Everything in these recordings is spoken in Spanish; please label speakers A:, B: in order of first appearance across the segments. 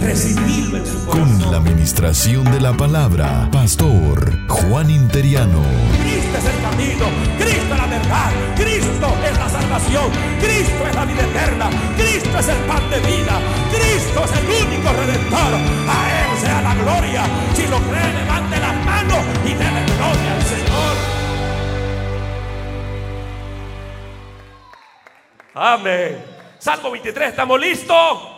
A: Recibirlo en su corazón.
B: Con la administración de la palabra, Pastor Juan Interiano.
A: Cristo es el camino, Cristo es la verdad, Cristo es la salvación, Cristo es la vida eterna, Cristo es el pan de vida, Cristo es el único redentor. A Él sea la gloria. Si lo cree, levante las manos y déle gloria al Señor. Amén. Salmo 23, ¿estamos listos?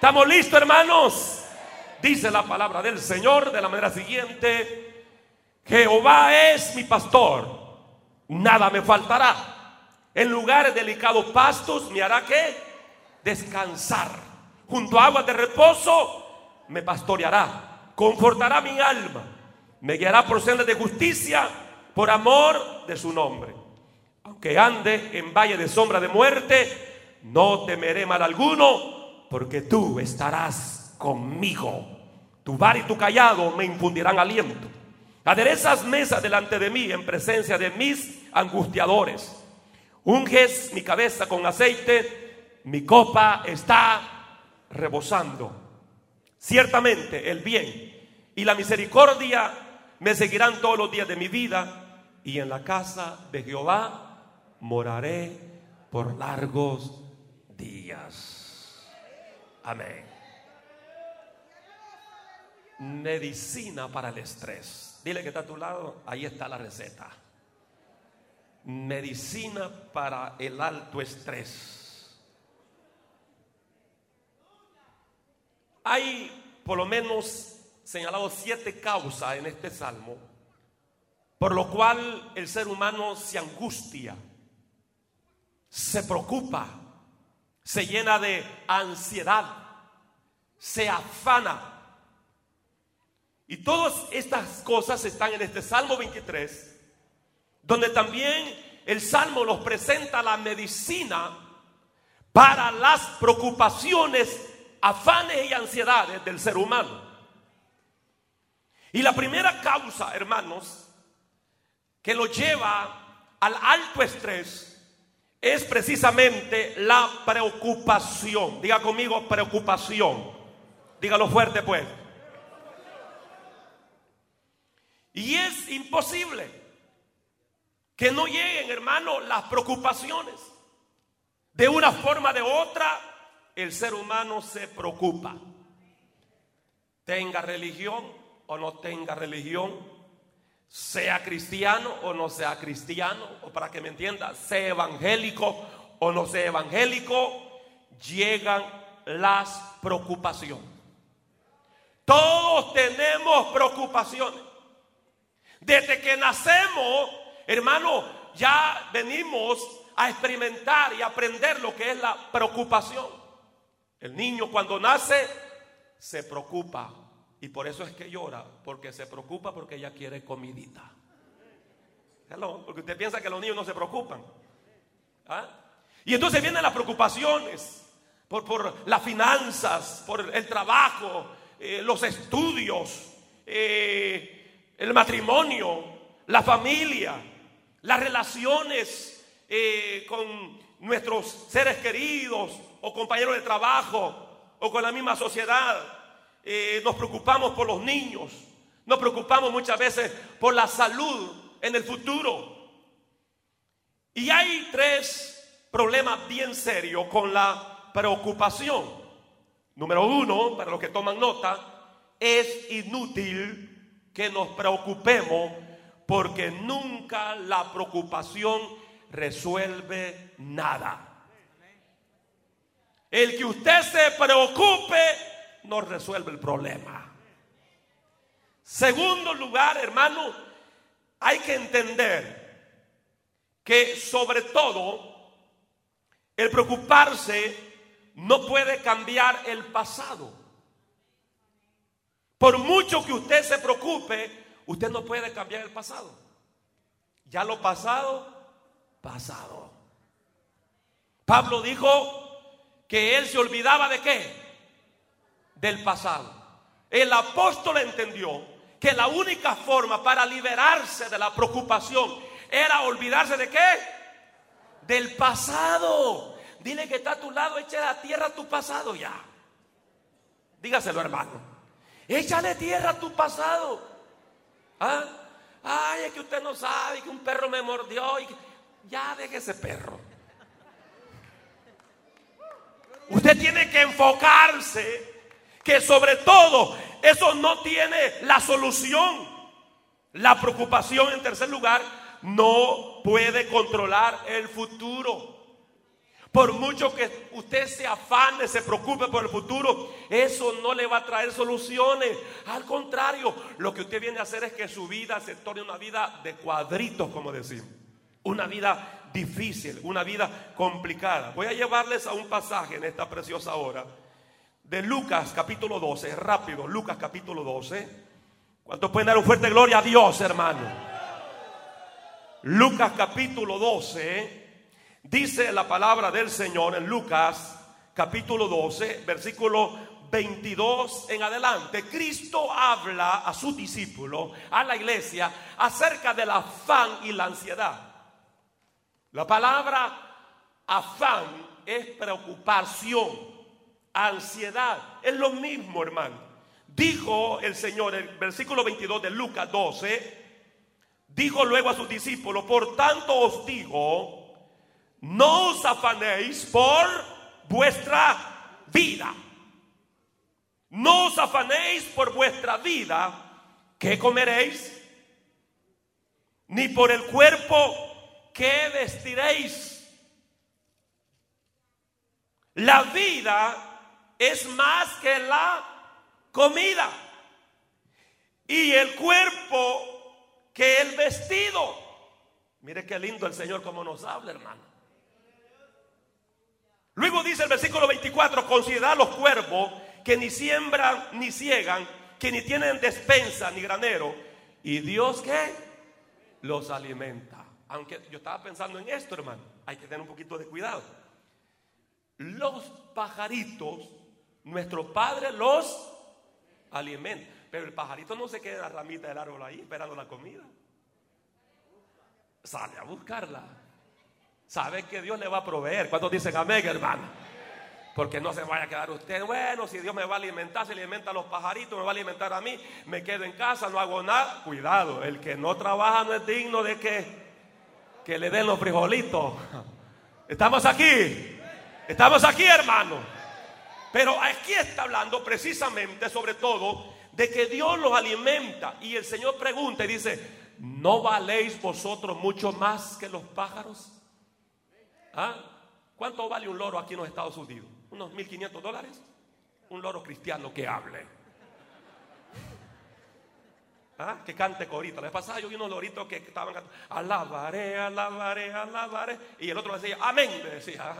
A: ¿Estamos listos, hermanos? Dice la palabra del Señor de la manera siguiente. Jehová es mi pastor, nada me faltará. En lugares delicados pastos me hará que descansar. Junto a aguas de reposo me pastoreará, confortará mi alma, me guiará por sendas de justicia por amor de su nombre. Aunque ande en valle de sombra de muerte, no temeré mal alguno, porque tú estarás conmigo. Tu bar y tu callado me infundirán aliento. Aderezas mesas delante de mí en presencia de mis angustiadores. Unges mi cabeza con aceite, mi copa está rebosando. Ciertamente el bien y la misericordia me seguirán todos los días de mi vida y en la casa de Jehová moraré por largos días. Amén. Medicina para el estrés. Dile que está a tu lado, ahí está la receta. Medicina para el alto estrés. Hay por lo menos señalado siete causas en este salmo, por lo cual el ser humano se angustia, se preocupa, se llena de ansiedad, se afana. Y todas estas cosas están en este Salmo 23, donde también el Salmo nos presenta la medicina para las preocupaciones, afanes y ansiedades del ser humano. Y la primera causa, hermanos, que lo lleva al alto estrés es precisamente la preocupación. Diga conmigo preocupación. Dígalo fuerte pues. Y es imposible que no lleguen, hermano, las preocupaciones. De una forma o de otra, el ser humano se preocupa. Tenga religión o no tenga religión, sea cristiano o no sea cristiano, o para que me entienda, sea evangélico o no sea evangélico, llegan las preocupaciones. Todos tenemos preocupaciones. Desde que nacemos, hermano, ya venimos a experimentar y aprender lo que es la preocupación. El niño cuando nace se preocupa y por eso es que llora, porque se preocupa porque ella quiere comidita. porque usted piensa que los niños no se preocupan. ¿Ah? Y entonces vienen las preocupaciones por, por las finanzas, por el trabajo, eh, los estudios, eh, el matrimonio, la familia, las relaciones eh, con nuestros seres queridos o compañeros de trabajo o con la misma sociedad. nos preocupamos por los niños, nos preocupamos muchas veces por la salud en el futuro. Y hay tres problemas bien serios con la preocupación. Número uno, para los que toman nota, es inútil que nos preocupemos porque nunca la preocupación resuelve nada. El que usted se preocupe no resuelve el problema. Segundo lugar, hermano, hay que entender que sobre todo el preocuparse no puede cambiar el pasado. Por mucho que usted se preocupe, usted no puede cambiar el pasado. Ya lo pasado, pasado. Pablo dijo que él se olvidaba de qué? Del pasado. El apóstol entendió que la única forma para liberarse de la preocupación era olvidarse de qué? Del pasado. Dile que está a tu lado, echa a tierra tu pasado ya. Dígaselo, hermano. Échale tierra a tu pasado. ¿Ah? Ay, es que usted no sabe que un perro me mordió. Y Ya deje ese perro. Usted tiene que enfocarse que sobre todo eso no tiene la solución. La preocupación, en tercer lugar, no puede controlar el futuro. Por mucho que usted se afane, se preocupe por el futuro, eso no le va a traer soluciones. Al contrario, lo que usted viene a hacer es que su vida se torne una vida de cuadritos, como decimos. Una vida difícil, una vida complicada. Voy a llevarles a un pasaje en esta preciosa hora de Lucas capítulo 12. Rápido, Lucas capítulo 12. ¿Cuántos pueden dar un fuerte gloria a Dios, hermano? Lucas capítulo 12. Dice la palabra del Señor en Lucas capítulo 12, versículo 22 en adelante. Cristo habla a sus discípulos, a la iglesia, acerca del afán y la ansiedad. La palabra afán es preocupación, ansiedad. Es lo mismo, hermano. Dijo el Señor, el versículo 22 de Lucas 12, dijo luego a sus discípulos, por tanto os digo, no os afanéis por vuestra vida. No os afanéis por vuestra vida, ¿qué comeréis? Ni por el cuerpo, ¿qué vestiréis? La vida es más que la comida y el cuerpo que el vestido. Mire qué lindo el Señor como nos habla, hermano. Luego dice el versículo 24, considerad los cuervos que ni siembran ni ciegan, que ni tienen despensa ni granero, y Dios que los alimenta. Aunque yo estaba pensando en esto, hermano, hay que tener un poquito de cuidado. Los pajaritos, nuestro Padre los alimenta, pero el pajarito no se queda en la ramita del árbol ahí esperando la comida. Sale a buscarla sabe que Dios le va a proveer. ¿Cuántos dicen amén, hermano? Porque no se vaya a quedar usted, bueno, si Dios me va a alimentar, se alimenta a los pajaritos, me va a alimentar a mí, me quedo en casa, no hago nada. Cuidado, el que no trabaja no es digno de que, que le den los frijolitos. Estamos aquí, estamos aquí, hermano. Pero aquí está hablando precisamente, sobre todo, de que Dios los alimenta. Y el Señor pregunta y dice, ¿no valéis vosotros mucho más que los pájaros? ¿Ah? ¿Cuánto vale un loro aquí en los Estados Unidos? ¿Unos 1.500 dólares? Un loro cristiano que hable. ¿Ah? Que cante corito. La vez pasada yo vi unos loritos que estaban cantando, alabaré, alabaré, alabaré. Y el otro decía, amén, me decía.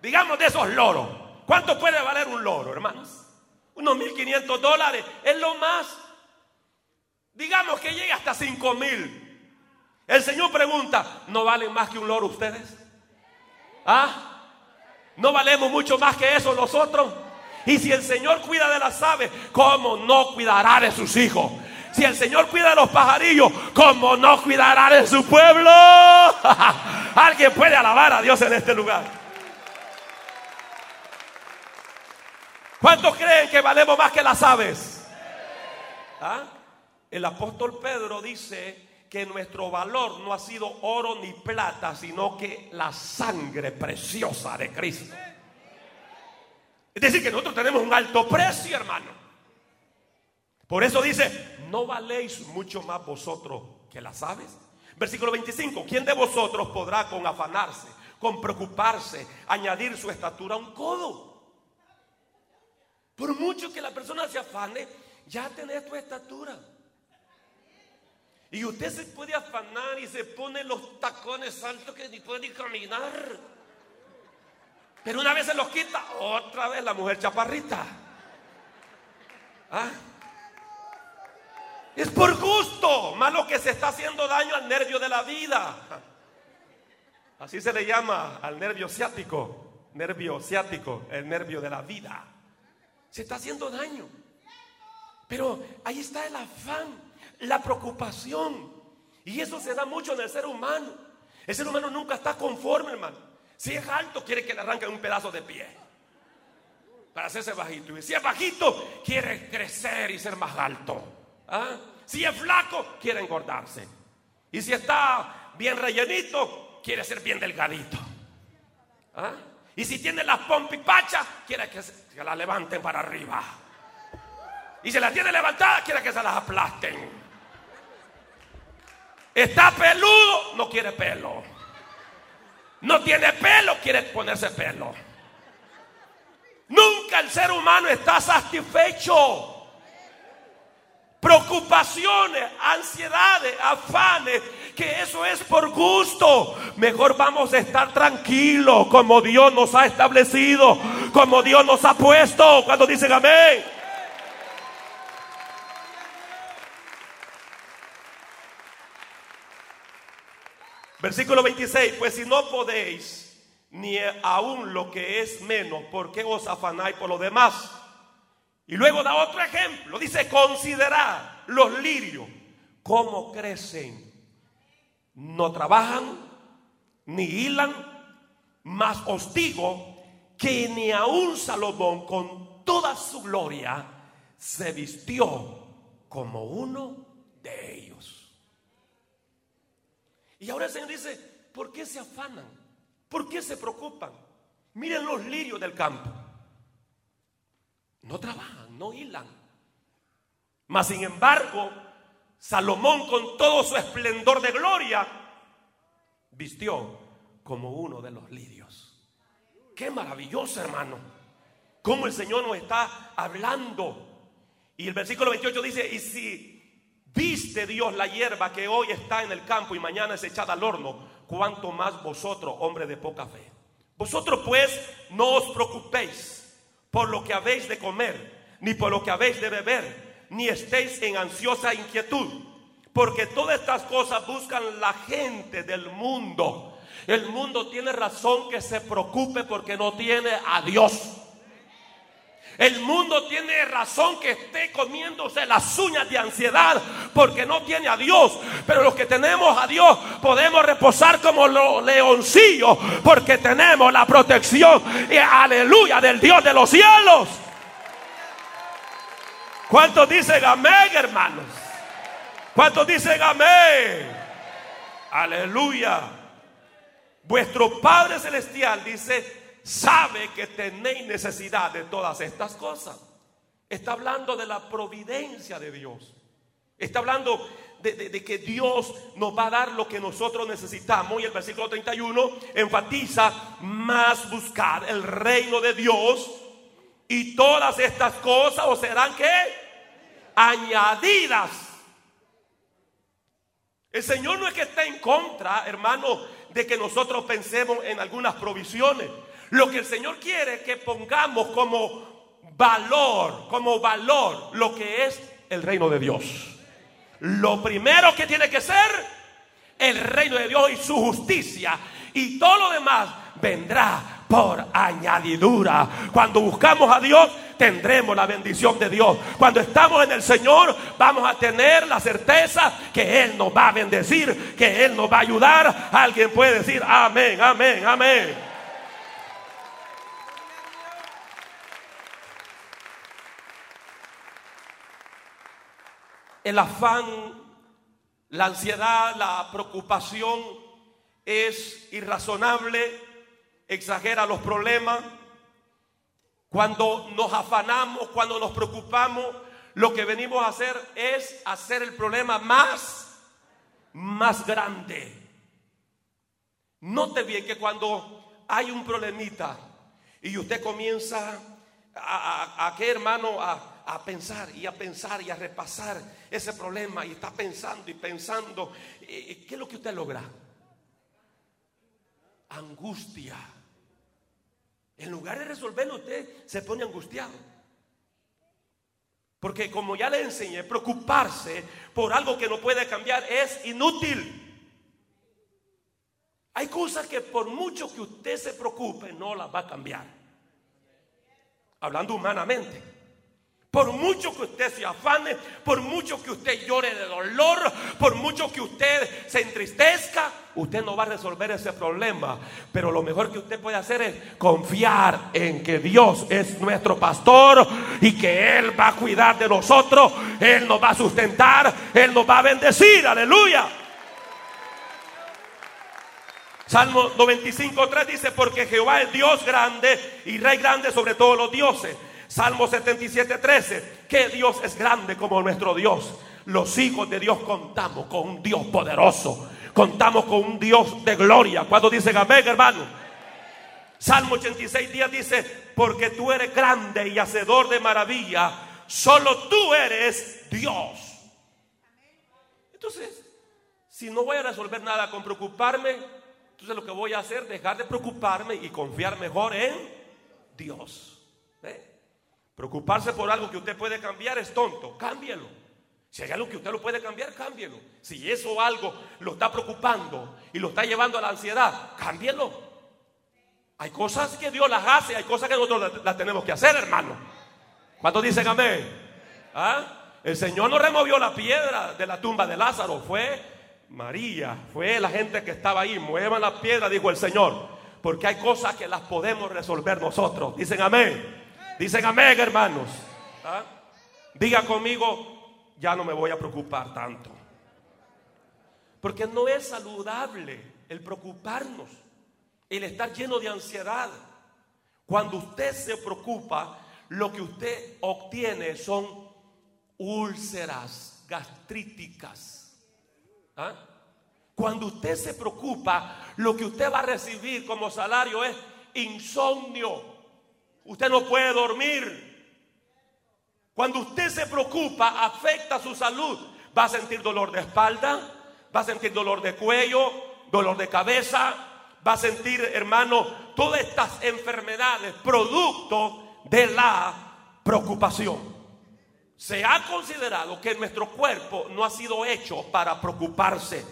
A: Digamos de esos loros. ¿Cuánto puede valer un loro, hermanos? Unos 1.500 dólares. Es lo más. Digamos que llegue hasta 5.000. El Señor pregunta, ¿no valen más que un loro ustedes? ¿Ah? ¿No valemos mucho más que eso nosotros? Y si el Señor cuida de las aves, ¿cómo no cuidará de sus hijos? Si el Señor cuida de los pajarillos, ¿cómo no cuidará de su pueblo? Alguien puede alabar a Dios en este lugar. ¿Cuántos creen que valemos más que las aves? ¿Ah? El apóstol Pedro dice que nuestro valor no ha sido oro ni plata, sino que la sangre preciosa de Cristo. Es decir, que nosotros tenemos un alto precio, hermano. Por eso dice, no valéis mucho más vosotros que las aves. Versículo 25, ¿quién de vosotros podrá con afanarse, con preocuparse, añadir su estatura a un codo? Por mucho que la persona se afane, ya tenés tu estatura. Y usted se puede afanar y se pone los tacones altos que ni puede ni caminar. Pero una vez se los quita, otra vez la mujer chaparrita. ¿Ah? Es por gusto, más que se está haciendo daño al nervio de la vida. Así se le llama al nervio ciático, nervio ciático, el nervio de la vida. Se está haciendo daño. Pero ahí está el afán, la preocupación. Y eso se da mucho en el ser humano. El ser humano nunca está conforme, hermano. Si es alto, quiere que le arranquen un pedazo de pie. Para hacerse bajito. Y si es bajito, quiere crecer y ser más alto. ¿Ah? Si es flaco, quiere engordarse. Y si está bien rellenito, quiere ser bien delgadito. ¿Ah? Y si tiene las pompipachas, quiere que, se, las levanten para arriba. Y si las tiene levantadas, quiere que se las aplasten. Está peludo, no quiere pelo. No tiene pelo, quiere ponerse pelo. Nunca el ser humano está satisfecho. Preocupaciones, ansiedades, afanes, que eso es por gusto. Mejor vamos a estar tranquilos como Dios nos ha establecido, como Dios nos ha puesto. Cuando dicen amén. Versículo 26, pues si no podéis ni aún lo que es menos, ¿por qué os afanáis por lo demás? Y luego da otro ejemplo, dice, considerad los lirios, cómo crecen. No trabajan, ni hilan, mas os digo que ni aún Salomón con toda su gloria se vistió como uno de ellos. Y ahora el Señor dice, ¿por qué se afanan? ¿Por qué se preocupan? Miren los lirios del campo. No trabajan, no hilan. Mas sin embargo, Salomón con todo su esplendor de gloria vistió como uno de los lirios. Qué maravilloso, hermano. Cómo el Señor nos está hablando. Y el versículo 28 dice, y si Viste Dios la hierba que hoy está en el campo y mañana es echada al horno, cuanto más vosotros, hombre de poca fe. Vosotros pues no os preocupéis por lo que habéis de comer, ni por lo que habéis de beber, ni estéis en ansiosa inquietud, porque todas estas cosas buscan la gente del mundo. El mundo tiene razón que se preocupe porque no tiene a Dios. El mundo tiene razón que esté comiéndose las uñas de ansiedad porque no tiene a Dios. Pero los que tenemos a Dios podemos reposar como los leoncillos porque tenemos la protección y aleluya del Dios de los cielos. ¿Cuántos dicen amén, hermanos? ¿Cuántos dicen amén? Aleluya. Vuestro Padre Celestial dice, sabe que tenéis necesidad de todas estas cosas. Está hablando de la providencia de Dios. Está hablando de, que Dios nos va a dar lo que nosotros necesitamos. Y el versículo 31 enfatiza más buscar el reino de Dios. Y todas estas cosas os serán que añadidas. El Señor no es que esté en contra, hermano, de que nosotros pensemos en algunas provisiones. Lo que el Señor quiere es que pongamos como valor, como valor lo que es el reino de Dios. Lo primero que tiene que ser el reino de Dios y su justicia. Y todo lo demás vendrá por añadidura. Cuando buscamos a Dios, tendremos la bendición de Dios. Cuando estamos en el Señor, vamos a tener la certeza que Él nos va a bendecir, que Él nos va a ayudar. Alguien puede decir amén, amén, amén. El afán, la ansiedad, la preocupación es irrazonable, exagera los problemas. Cuando nos afanamos, cuando nos preocupamos, lo que venimos a hacer es hacer el problema más, más grande. Note bien que cuando hay un problemita y usted comienza a, a, qué hermano, a, a pensar y a pensar y a repasar ese problema y está pensando y pensando, ¿qué es lo que usted logra? Angustia. En lugar de resolverlo, usted se pone angustiado. Porque como ya le enseñé, preocuparse por algo que no puede cambiar es inútil. Hay cosas que por mucho que usted se preocupe, no las va a cambiar. Hablando humanamente. Por mucho que usted se afane, por mucho que usted llore de dolor, por mucho que usted se entristezca, usted no va a resolver ese problema. Pero lo mejor que usted puede hacer es confiar en que Dios es nuestro pastor y que Él va a cuidar de nosotros, Él nos va a sustentar, Él nos va a bendecir. Aleluya. Salmo 95.3 dice, porque Jehová es Dios grande y Rey grande sobre todos los dioses. Salmo 77, 13. Que Dios es grande como nuestro Dios. Los hijos de Dios contamos con un Dios poderoso. Contamos con un Dios de gloria. Cuando dicen amén, hermano. Salmo 86 días dice, porque tú eres grande y hacedor de maravilla. Solo tú eres Dios. Entonces, si no voy a resolver nada con preocuparme, entonces lo que voy a hacer es dejar de preocuparme y confiar mejor en Dios. Preocuparse por algo que usted puede cambiar es tonto. Cámbielo. Si hay algo que usted lo puede cambiar, cámbielo. Si eso algo lo está preocupando y lo está llevando a la ansiedad, cámbielo. Hay cosas que Dios las hace, hay cosas que nosotros las tenemos que hacer, hermano. ¿Cuántos dicen amén? ¿Ah? El Señor no removió la piedra de la tumba de Lázaro, fue María, fue la gente que estaba ahí. Muevan la piedra, dijo el Señor, porque hay cosas que las podemos resolver nosotros. Dicen amén. Dicen amén, hermanos. ¿Ah? Diga conmigo, ya no me voy a preocupar tanto. Porque no es saludable el preocuparnos, el estar lleno de ansiedad. Cuando usted se preocupa, lo que usted obtiene son úlceras gastríticas. ¿Ah? Cuando usted se preocupa, lo que usted va a recibir como salario es insomnio. Usted no puede dormir. Cuando usted se preocupa, afecta su salud. Va a sentir dolor de espalda, va a sentir dolor de cuello, dolor de cabeza, va a sentir, hermano, todas estas enfermedades producto de la preocupación. Se ha considerado que nuestro cuerpo no ha sido hecho para preocuparse.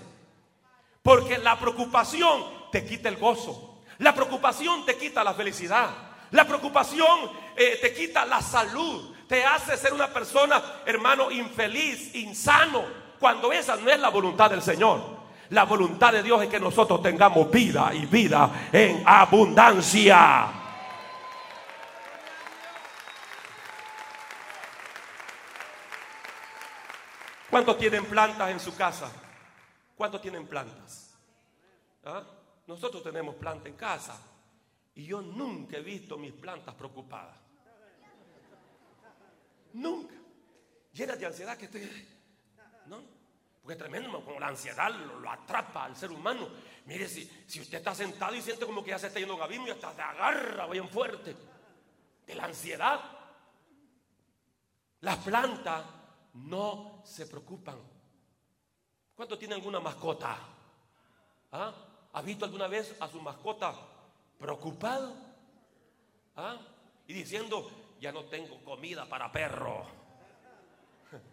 A: Porque la preocupación te quita el gozo. La preocupación te quita la felicidad. La preocupación eh, te quita la salud, te hace ser una persona, hermano, infeliz, insano, cuando esa no es la voluntad del Señor. La voluntad de Dios es que nosotros tengamos vida y vida en abundancia. ¿Cuántos tienen plantas en su casa? ¿Cuántos tienen plantas? ¿Ah? Nosotros tenemos plantas en casa. Y yo nunca he visto mis plantas preocupadas. Nunca. Llenas de ansiedad que estoy. ¿No? Porque es tremendo, como la ansiedad lo, atrapa al ser humano. Mire, si, usted está sentado y siente como que ya se está yendo gabino y hasta se agarra bien fuerte de la ansiedad. Las plantas no se preocupan. ¿Cuánto tiene alguna mascota? ¿Ah? ¿Ha visto alguna vez a su mascota preocupado ¿ah? y diciendo, ya no tengo comida para perro.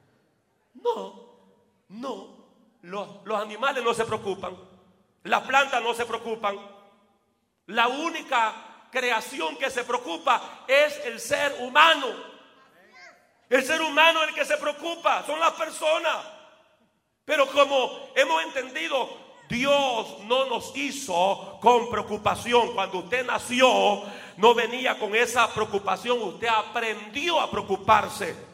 A: No, no, los, los animales no se preocupan, las plantas no se preocupan. La única creación que se preocupa es el ser humano. El ser humano es el que se preocupa, son las personas. Pero como hemos entendido, Dios no nos hizo con preocupación. Cuando usted nació, no venía con esa preocupación. Usted aprendió a preocuparse.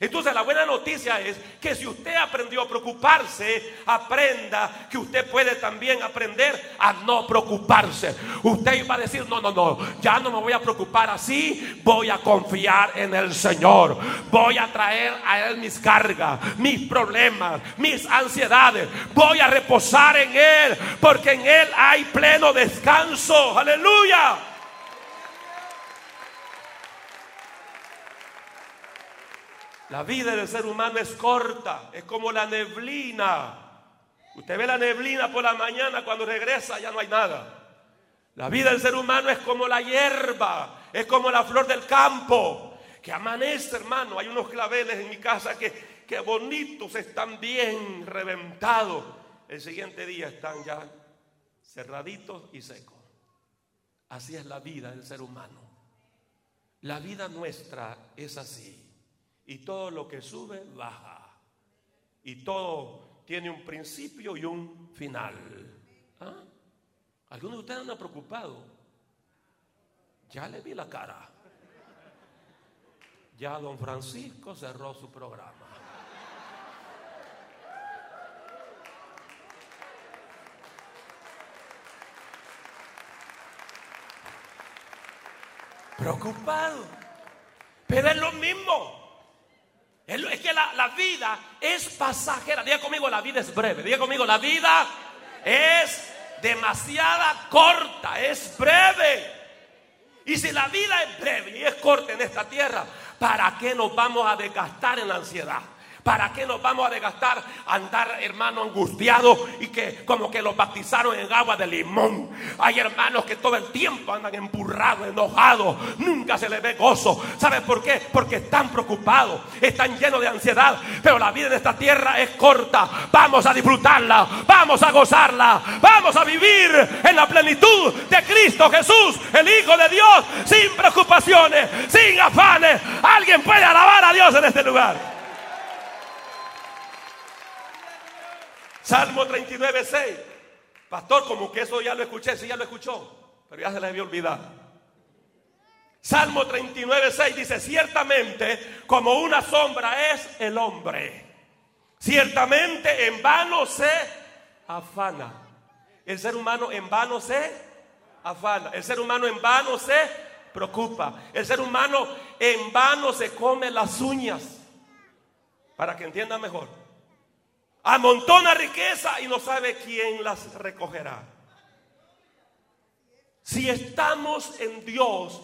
A: Entonces la buena noticia es que si usted aprendió a preocuparse, aprenda que usted puede también aprender a no preocuparse. Usted va a decir, no, no, no, ya no me voy a preocupar así, voy a confiar en el Señor. Voy a traer a Él mis cargas, mis problemas, mis ansiedades. Voy a reposar en Él, porque en Él hay pleno descanso. Aleluya. La vida del ser humano es corta, es como la neblina. Usted ve la neblina por la mañana, cuando regresa ya no hay nada. La vida del ser humano es como la hierba, es como la flor del campo. que amanece, hermano. Hay unos claveles en mi casa que, que bonitos, están bien reventados. El siguiente día están ya cerraditos y secos. Así es la vida del ser humano. La vida nuestra es así. Y todo lo que sube, baja. Y todo tiene un principio y un final. ¿Ah? Algunos de ustedes andan preocupados. Ya le vi la cara. Ya don Francisco cerró su programa. Preocupado. Pero es lo mismo. Es que la, vida es pasajera. Diga conmigo, la vida es breve. Diga conmigo, la vida es demasiada corta, es breve. Y si la vida es breve y es corta en esta tierra, ¿para qué nos vamos a desgastar en la ansiedad? ¿Para qué nos vamos a desgastar andar, hermano, angustiado y que como que los bautizaron en agua de limón? Hay hermanos que todo el tiempo andan empurrados, enojados, nunca se les ve gozo. ¿Sabes por qué? Porque están preocupados, están llenos de ansiedad. Pero la vida en esta tierra es corta. Vamos a disfrutarla, vamos a gozarla, vamos a vivir en la plenitud de Cristo Jesús, el Hijo de Dios, sin preocupaciones, sin afanes. Alguien puede alabar a Dios en este lugar. Salmo 39, 6. Pastor, como que eso ya lo escuché, sí ya lo escuchó, pero ya se le había olvidado. Salmo 39, 6 dice, ciertamente como una sombra es el hombre. Ciertamente en vano se afana. El ser humano en vano se afana. El ser humano en vano se preocupa. El ser humano en vano se come las uñas. Para que entienda mejor amontona riqueza y no sabe quién las recogerá. Si estamos en Dios,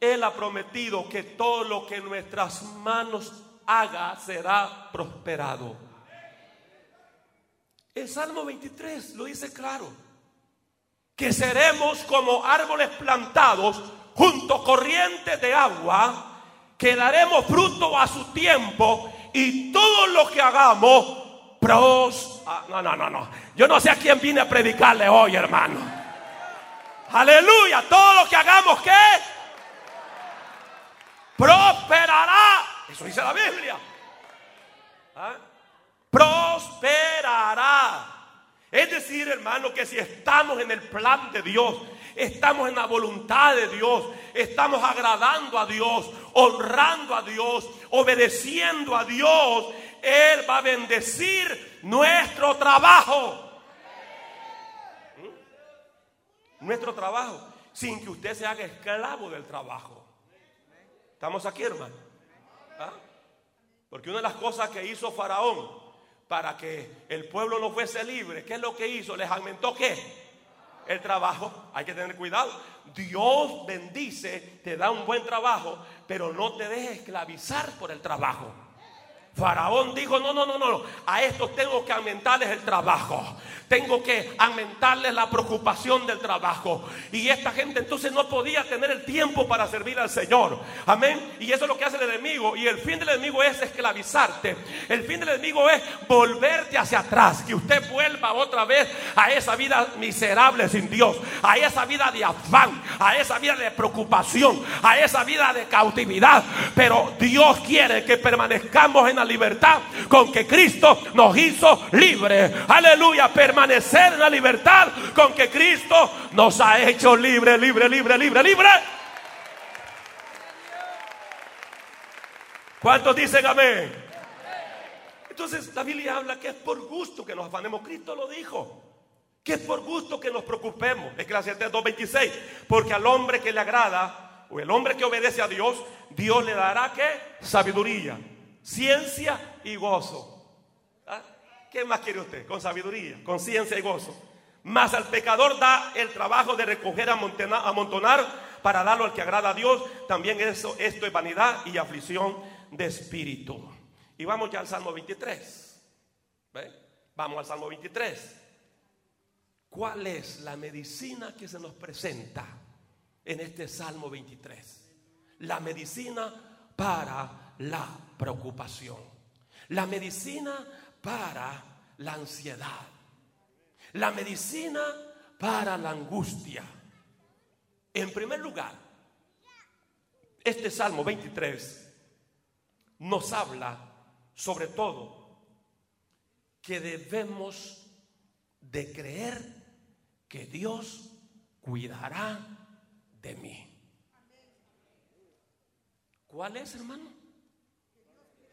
A: Él ha prometido que todo lo que nuestras manos haga será prosperado. El Salmo 23 lo dice claro, que seremos como árboles plantados junto corrientes de agua, que daremos fruto a su tiempo y todo lo que hagamos pros. Ah, no, no, no, no. Yo no sé a quién vine a predicarle hoy, hermano. Aleluya. Todo lo que hagamos, ¿qué? Prosperará. Eso dice la Biblia. ¿Ah? Prosperará. Es decir, hermano, que si estamos en el plan de Dios, estamos en la voluntad de Dios, estamos agradando a Dios, honrando a Dios, obedeciendo a Dios, él va a bendecir nuestro trabajo. ¿Mm? Nuestro trabajo, sin que usted se haga esclavo del trabajo. ¿Estamos aquí, hermano? ¿Ah? Porque una de las cosas que hizo Faraón para que el pueblo no fuese libre, ¿qué es lo que hizo? Les aumentó qué? El trabajo. Hay que tener cuidado. Dios bendice, te da un buen trabajo, pero no te dejes esclavizar por el trabajo. Faraón dijo, no, no, no, no, a estos tengo que aumentarles el trabajo. Tengo que aumentarles la preocupación del trabajo. Y esta gente entonces no podía tener el tiempo para servir al Señor. Amén. Y eso es lo que hace el enemigo. Y el fin del enemigo es esclavizarte. El fin del enemigo es volverte hacia atrás. Que usted vuelva otra vez a esa vida miserable sin Dios. A esa vida de afán. A esa vida de preocupación. A esa vida de cautividad. Pero Dios quiere que permanezcamos en la libertad con que Cristo nos hizo libres. Aleluya, permanecer en la libertad con que Cristo nos ha hecho libre, libre, libre, libre, libre. ¿Cuántos dicen amén? Entonces la Biblia habla que es por gusto que nos afanemos. Cristo lo dijo. Que es por gusto que nos preocupemos. Eclesiastes 2.26. Porque al hombre que le agrada, o el hombre que obedece a Dios, Dios le dará que sabiduría ciencia y gozo. ¿Ah? ¿Qué más quiere usted? Con sabiduría, con ciencia y gozo. Más al pecador da el trabajo de recoger, amontonar para darlo al que agrada a Dios. También eso, esto es vanidad y aflicción de espíritu. Y vamos ya al Salmo 23. Vamos al Salmo 23. ¿Cuál es la medicina que se nos presenta en este Salmo 23? La medicina para la preocupación. La medicina para la ansiedad. La medicina para la angustia. En primer lugar, este Salmo 23 nos habla sobre todo que debemos de creer que Dios cuidará de mí. ¿Cuál es, hermano?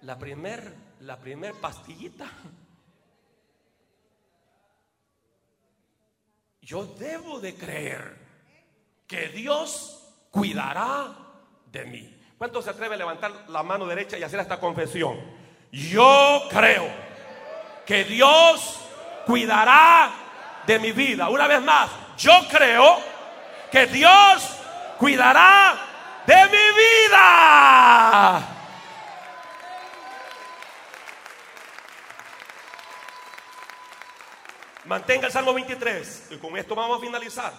A: La primer, la primer pastillita. Yo debo de creer que Dios cuidará de mí. ¿Cuánto se atreve a levantar la mano derecha y hacer esta confesión? Yo creo que Dios cuidará de mi vida. Una vez más, yo creo que Dios cuidará de mi vida. Mantenga el Salmo 23. Y con esto vamos a finalizar.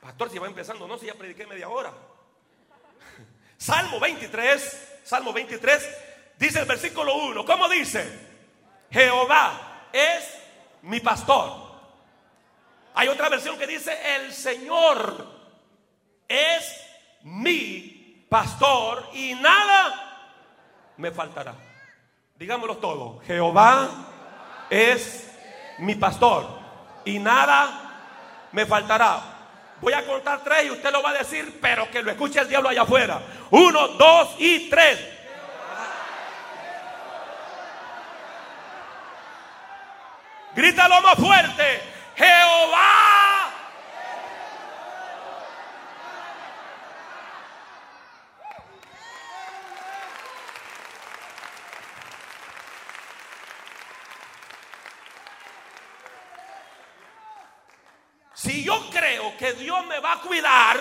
A: Pastor, si va empezando, no, si ya prediqué media hora. Salmo 23, Salmo 23, dice el versículo 1. ¿Cómo dice? Jehová es mi pastor. Hay otra versión que dice, el Señor es mi pastor y nada me faltará. Digámoslo todo. Jehová es mi pastor y nada me faltará. Voy a contar tres y usted lo va a decir, pero que lo escuche el diablo allá afuera. Uno, dos y tres. Grítalo más fuerte. Jehová. Si yo creo que Dios me va a cuidar,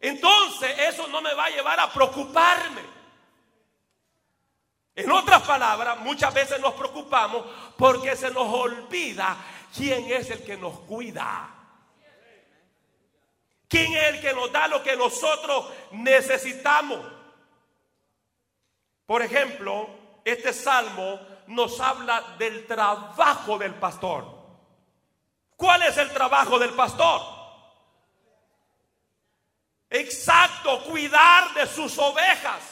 A: entonces eso no me va a llevar a preocuparme. En otras palabras, muchas veces nos preocupamos porque se nos olvida quién es el que nos cuida. ¿Quién es el que nos da lo que nosotros necesitamos? Por ejemplo, este salmo nos habla del trabajo del pastor. ¿Cuál es el trabajo del pastor? Exacto, cuidar de sus ovejas.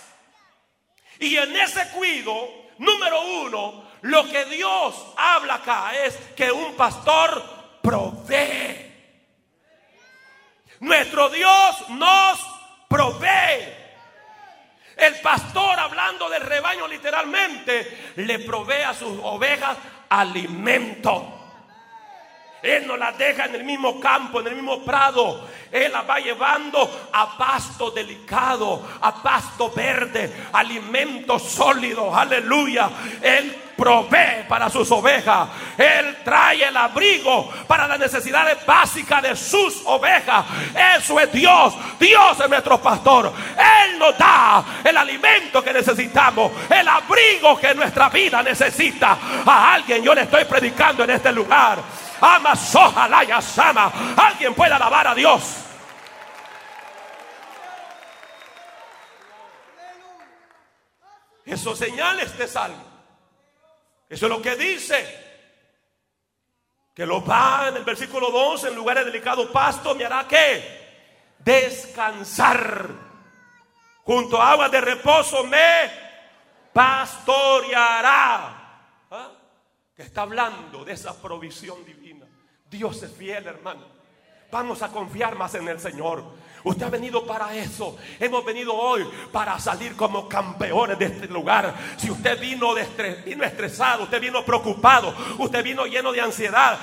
A: Y en ese cuido, número uno, lo que Dios habla acá es que un pastor provee. Nuestro Dios nos provee. El pastor, hablando del rebaño literalmente, le provee a sus ovejas alimento. Él no las deja en el mismo campo, en el mismo prado. Él las va llevando a pasto delicado, a pasto verde, alimento sólido. Aleluya. Él provee para sus ovejas. Él trae el abrigo para las necesidades básicas de sus ovejas. Eso es Dios. Dios es nuestro pastor. Él nos da el alimento que necesitamos, el abrigo que nuestra vida necesita. A alguien yo le estoy predicando en este lugar. Ama soja sama. Alguien puede alabar a Dios. Eso señala este salmo. Eso es lo que dice. Que lo va en el versículo 2, en lugares delicados pasto, me hará que descansar. Junto a aguas de reposo me pastoreará. ¿Ah? Que está hablando de esa provisión divina. Dios es fiel, hermano. Vamos a confiar más en el Señor. Usted ha venido para eso. Hemos venido hoy para salir como campeones de este lugar. Si usted vino, vino estresado, usted vino preocupado, usted vino lleno de ansiedad,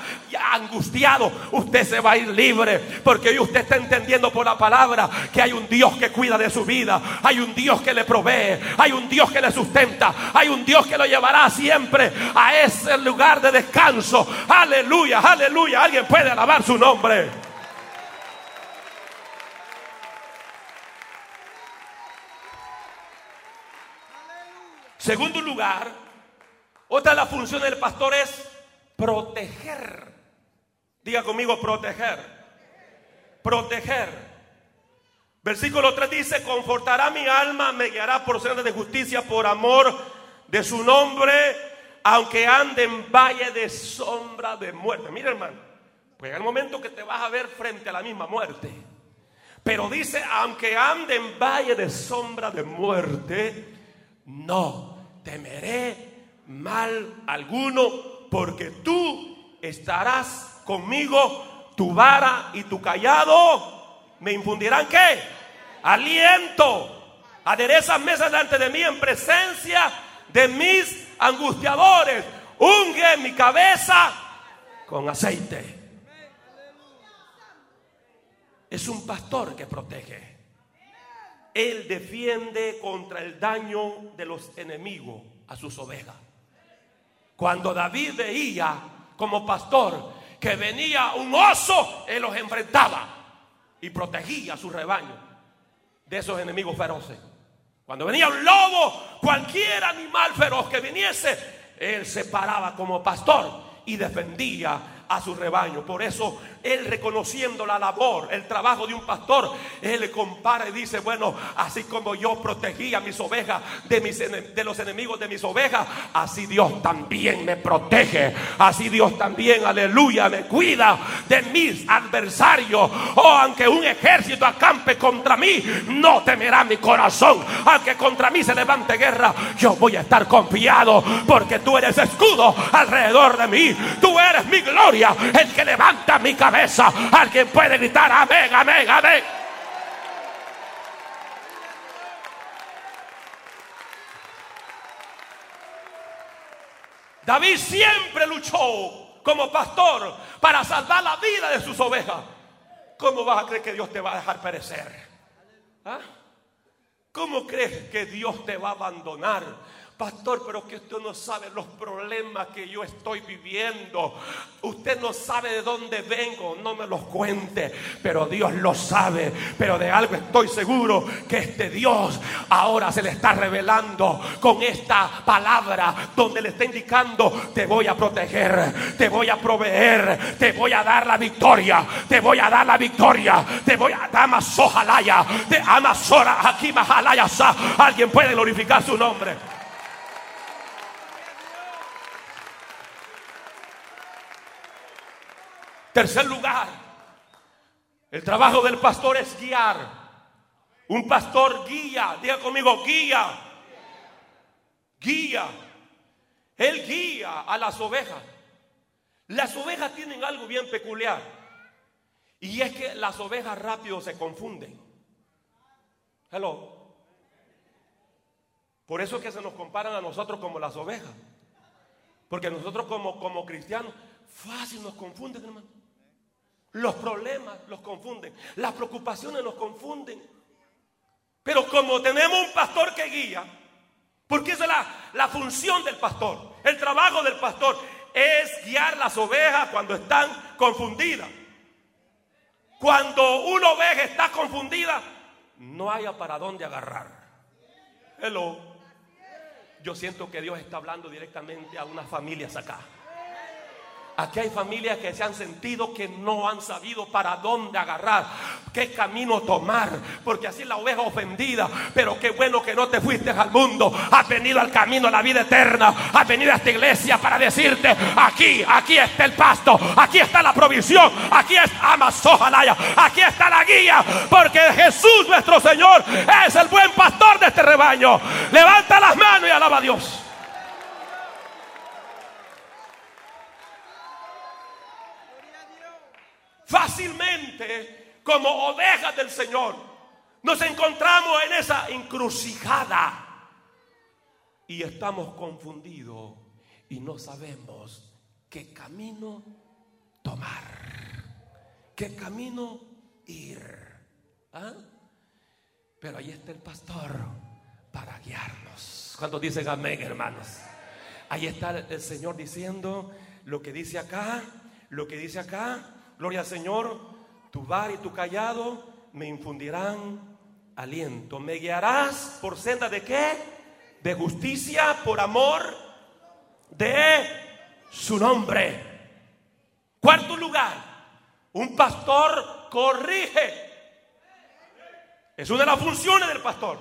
A: angustiado, usted se va a ir libre. Porque hoy usted está entendiendo por la palabra que hay un Dios que cuida de su vida. Hay un Dios que le provee. Hay un Dios que le sustenta. Hay un Dios que lo llevará siempre a ese lugar de descanso. Aleluya, aleluya. Alguien puede alabar su nombre. Segundo lugar, otra de las funciones del pastor es proteger. Diga conmigo, proteger. Proteger. Versículo 3 dice, confortará mi alma, me guiará por sendas de justicia, por amor de su nombre, aunque ande en valle de sombra de muerte. Mira hermano, pues el momento que te vas a ver frente a la misma muerte. Pero dice, aunque ande en valle de sombra de muerte, no temeré mal alguno, porque tú estarás conmigo, tu vara y tu callado me infundirán qué? Aliento. Aderezas mesas delante de mí en presencia de mis angustiadores. Unge mi cabeza con aceite. Es un pastor que protege. Él defiende contra el daño de los enemigos a sus ovejas. Cuando David veía como pastor que venía un oso, él los enfrentaba y protegía a su rebaño de esos enemigos feroces. Cuando venía un lobo, cualquier animal feroz que viniese, él se paraba como pastor y defendía a su rebaño. Por eso él reconociendo la labor, el trabajo de un pastor, él compara y dice, bueno, así como yo protegí a mis ovejas de los enemigos de mis ovejas, así Dios también me protege. Así Dios también, aleluya, me cuida de mis adversarios. Oh, aunque un ejército acampe contra mí, no temerá mi corazón. Aunque contra mí se levante guerra, yo voy a estar confiado porque tú eres escudo alrededor de mí. Tú eres mi gloria el que levanta mi cabeza. Alguien puede gritar amén, amén, amén. David siempre luchó como pastor para salvar la vida de sus ovejas. ¿Cómo vas a creer que Dios te va a dejar perecer? ¿Ah? ¿Cómo crees que Dios te va a abandonar? Pastor, pero que usted no sabe los problemas que yo estoy viviendo. Usted no sabe de dónde vengo, no me los cuente, pero Dios lo sabe. Pero de algo estoy seguro que este Dios ahora se le está revelando con esta palabra donde le está indicando, te voy a proteger, te voy a proveer, te voy a dar la victoria, te voy a dar la victoria, te voy a dar más ojalaya, te amas aquí mahalaya. Alguien puede glorificar su nombre. Tercer lugar, el trabajo del pastor es guiar. Un pastor guía, diga conmigo, guía. Guía. Él guía a las ovejas. Las ovejas tienen algo bien peculiar. Y es que las ovejas rápido se confunden. Hello. Por eso es que se nos comparan a nosotros como las ovejas. Porque nosotros como, como cristianos, fácil nos confunden, hermano. Los problemas los confunden, las preocupaciones los confunden. Pero como tenemos un pastor que guía, porque esa es la, la función del pastor, el trabajo del pastor es guiar las ovejas cuando están confundidas. Cuando una oveja está confundida, no haya para dónde agarrar. Hello. Yo siento que Dios está hablando directamente a unas familias acá. Aquí hay familias que se han sentido que no han sabido para dónde agarrar, qué camino tomar, porque así la oveja ofendida. Pero qué bueno que no te fuiste al mundo, has venido al camino a la vida eterna, has venido a esta iglesia para decirte: aquí, aquí está el pasto, aquí está la provisión, aquí es Amazojalaya, aquí está la guía, porque Jesús nuestro Señor es el buen pastor de este rebaño. Levanta las manos y alaba a Dios. Fácilmente como ovejas del Señor. Nos encontramos en esa encrucijada y estamos confundidos y no sabemos qué camino tomar, qué camino ir. ¿Ah? Pero ahí está el pastor para guiarnos. Cuando dicen amén, hermanos? Ahí está el Señor diciendo lo que dice acá, lo que dice acá, Gloria al Señor, tu bar y tu callado me infundirán aliento. Me guiarás por senda de qué? De justicia, por amor de su nombre. Cuarto lugar, un pastor corrige. Es una de las funciones del pastor.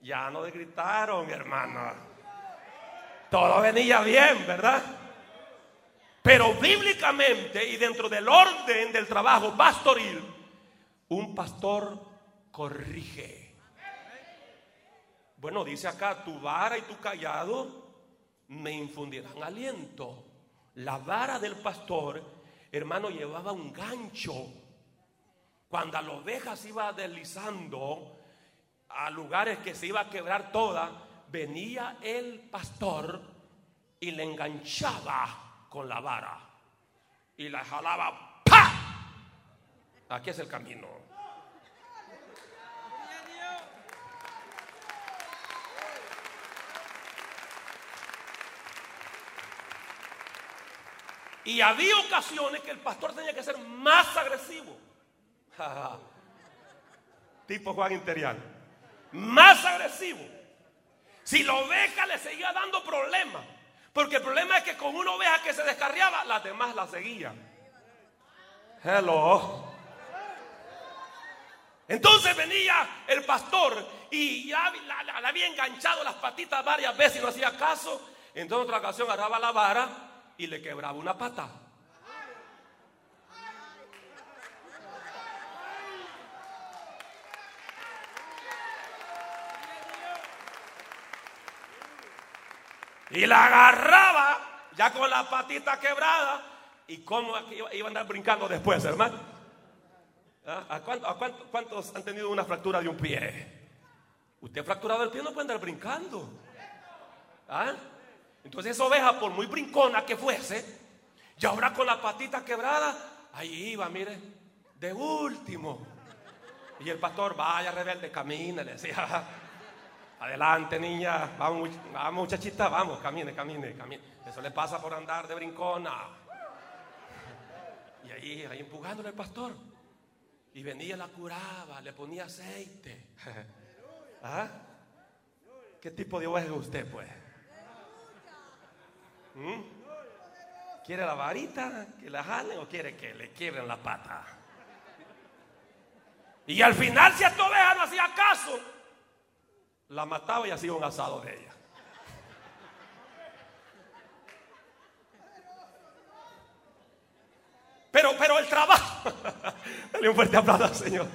A: Ya no gritaron, hermano. Todo venía bien, ¿verdad? Pero bíblicamente y dentro del orden del trabajo pastoril, un pastor corrige. Bueno, dice acá, tu vara y tu callado me infundirán aliento. La vara del pastor, hermano, llevaba un gancho. Cuando la oveja se iba deslizando a lugares que se iba a quebrar toda, venía el pastor y le enganchaba con la vara y la jalaba. ¡Pa! Aquí es el camino. Y había ocasiones que el pastor tenía que ser más agresivo. tipo Juan Interial. Más agresivo. Si la oveja le seguía dando problemas. Porque el problema es que con una oveja que se descarriaba, las demás la seguían. Hello. Entonces venía el pastor y ya le había enganchado las patitas varias veces y no hacía caso. Entonces otra ocasión agarraba la vara y le quebraba una pata. Y la agarraba ya con la patita quebrada. ¿Y cómo iba a andar brincando después, hermano? ¿Ah? ¿A, cuántos han tenido una fractura de un pie? Usted fracturado el pie no puede andar brincando. ¿Ah? Entonces esa oveja, por muy brincona que fuese, ya ahora con la patita quebrada, ahí iba, mire, de último. Y el pastor, vaya rebelde, camina, le decía, adelante niña, vamos, vamos muchachita, vamos, camine, camine, camine. Eso le pasa por andar de brincona. Y ahí, ahí empujándole al pastor. Y venía, la curaba, le ponía aceite. ¿Ah? ¿Qué tipo de oveja es usted, pues? ¿Mm? ¿Quiere la varita que la jalen o quiere que le quiebren la pata? Y al final, si esta oveja no hacía caso, la mataba y hacía un asado de ella. Pero, pero el trabajo. Dale un fuerte aplauso al Señor.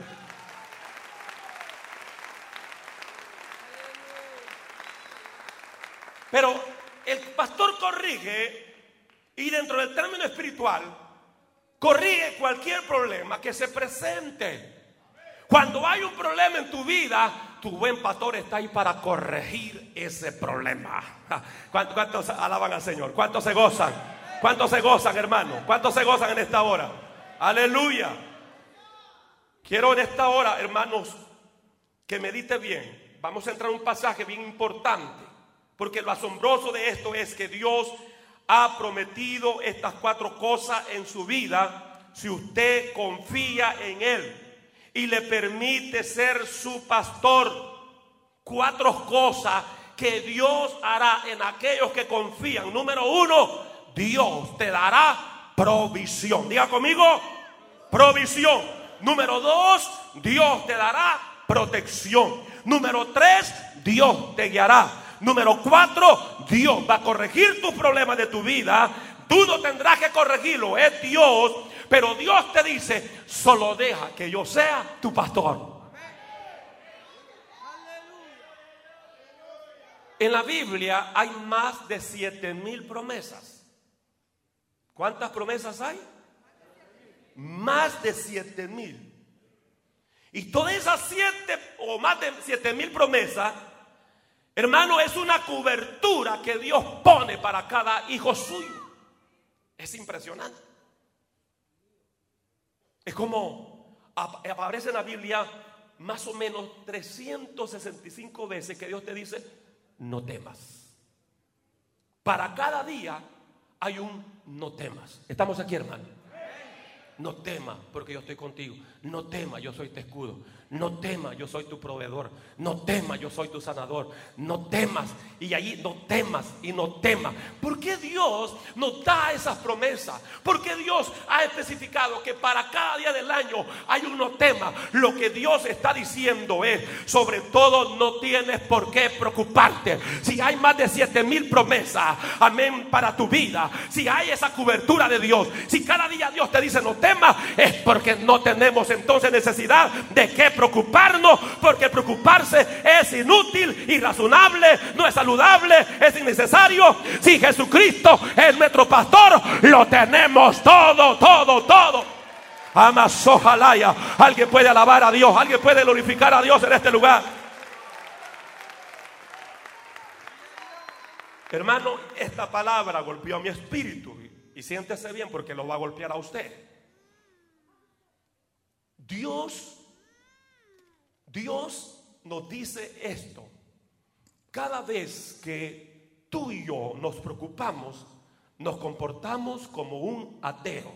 A: Pero el pastor corrige y dentro del término espiritual corrige cualquier problema que se presente. Cuando hay un problema en tu vida, tu buen pastor está ahí para corregir ese problema. ¿Cuántos alaban al Señor? ¿Cuántos se gozan? ¿Cuántos se gozan, hermano? ¿Cuántos se gozan en esta hora? Aleluya. Quiero en esta hora, hermanos, que medite bien. Vamos a entrar en un pasaje bien importante. Porque lo asombroso de esto es que Dios ha prometido estas cuatro cosas en su vida si usted confía en Él y le permite ser su pastor. Cuatro cosas que Dios hará en aquellos que confían. Número uno, Dios te dará provisión. Diga conmigo, provisión. Número dos, Dios te dará protección. Número tres, Dios te guiará. Número cuatro, Dios va a corregir tus problemas de tu vida. Tú no tendrás que corregirlo, es Dios. Pero Dios te dice, solo deja que yo sea tu pastor. En la Biblia hay más de siete mil promesas. ¿Cuántas promesas hay? Más de siete mil. Y todas esas siete o más de siete mil promesas Hermano, es una cobertura que Dios pone para cada hijo suyo. Es impresionante. Es como aparece en la Biblia más o menos 365 veces que Dios te dice, no temas. Para cada día hay un no temas. Estamos aquí, hermano. No temas porque yo estoy contigo. No temas, yo soy tu escudo. No temas, yo soy tu proveedor. No temas, yo soy tu sanador. No temas. Y ahí no temas y no temas. ¿Por qué Dios nos da esas promesas? Porque Dios ha especificado que para cada día del año hay un no tema. Lo que Dios está diciendo es, sobre todo no tienes por qué preocuparte. Si hay más de siete mil promesas, amén, para tu vida. Si hay esa cobertura de Dios. Si cada día Dios te dice no temas, es porque no tenemos entonces necesidad de que preocuparnos, porque preocuparse es inútil, irrazonable, no es saludable, es innecesario. Si Jesucristo es nuestro pastor, lo tenemos todo, todo, todo. Amas, ojalá alguien puede alabar a Dios, alguien puede glorificar a Dios en este lugar. Hermano, esta palabra golpeó mi espíritu y siéntese bien porque lo va a golpear a usted. Dios Dios nos dice esto. Cada vez que tú y yo nos preocupamos, nos comportamos como un ateo.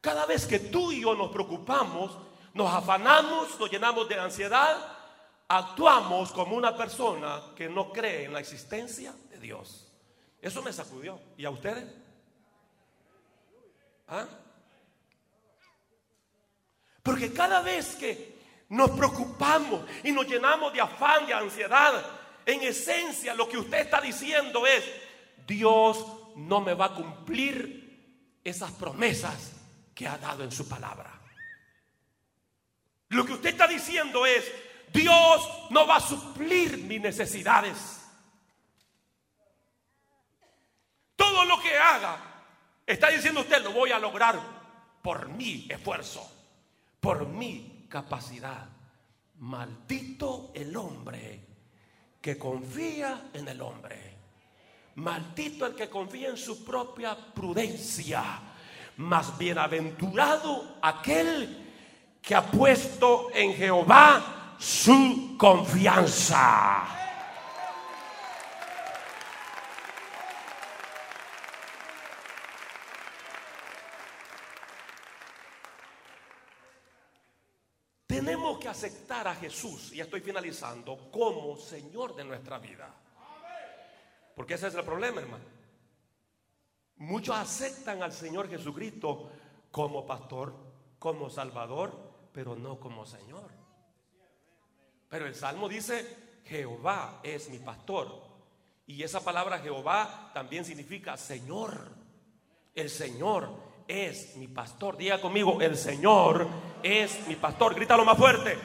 A: Cada vez que tú y yo nos preocupamos, nos afanamos, nos llenamos de ansiedad, actuamos como una persona que no cree en la existencia de Dios. Eso me sacudió. ¿Y a ustedes? ¿Ah? Porque cada vez que nos preocupamos y nos llenamos de afán, de ansiedad, en esencia lo que usted está diciendo es, Dios no me va a cumplir esas promesas que ha dado en su palabra. Lo que usted está diciendo es, Dios no va a suplir mis necesidades. Todo lo que haga, está diciendo usted, lo voy a lograr por mi esfuerzo por mi capacidad. Maldito el hombre que confía en el hombre. Maldito el que confía en su propia prudencia. Más bienaventurado aquel que ha puesto en Jehová su confianza. Tenemos que aceptar a Jesús, y estoy finalizando, como Señor de nuestra vida. Porque ese es el problema, hermano. Muchos aceptan al Señor Jesucristo como pastor, como salvador, pero no como Señor. Pero el Salmo dice, Jehová es mi pastor. Y esa palabra Jehová también significa Señor. El Señor es mi pastor. Diga conmigo, el Señor es mi pastor. Grítalo más fuerte.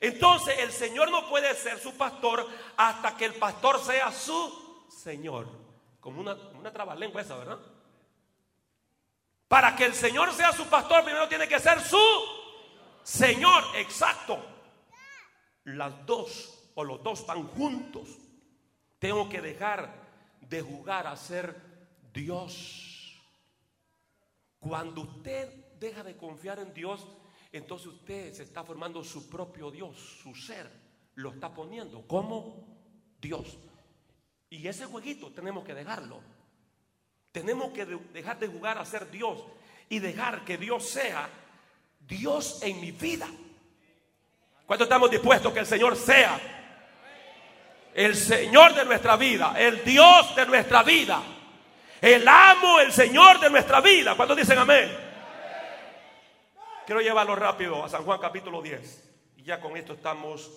A: Entonces el Señor no puede ser su pastor hasta que el pastor sea su Señor. Como una, una trabalengua esa, ¿verdad? Para que el Señor sea su pastor, primero tiene que ser su Señor. Exacto. Las dos o los dos van juntos. Tengo que dejar de jugar a ser Dios. Cuando usted deja de confiar en Dios, entonces usted se está formando su propio Dios, su ser, lo está poniendo como Dios. Y ese jueguito tenemos que dejarlo. Tenemos que dejar de jugar a ser Dios y dejar que Dios sea Dios en mi vida. ¿Cuánto estamos dispuestos que el Señor sea el Señor de nuestra vida, el Dios de nuestra vida, el amo, el Señor de nuestra vida. ¿Cuántos dicen amén? Quiero llevarlo rápido a San Juan capítulo 10. Y ya con esto estamos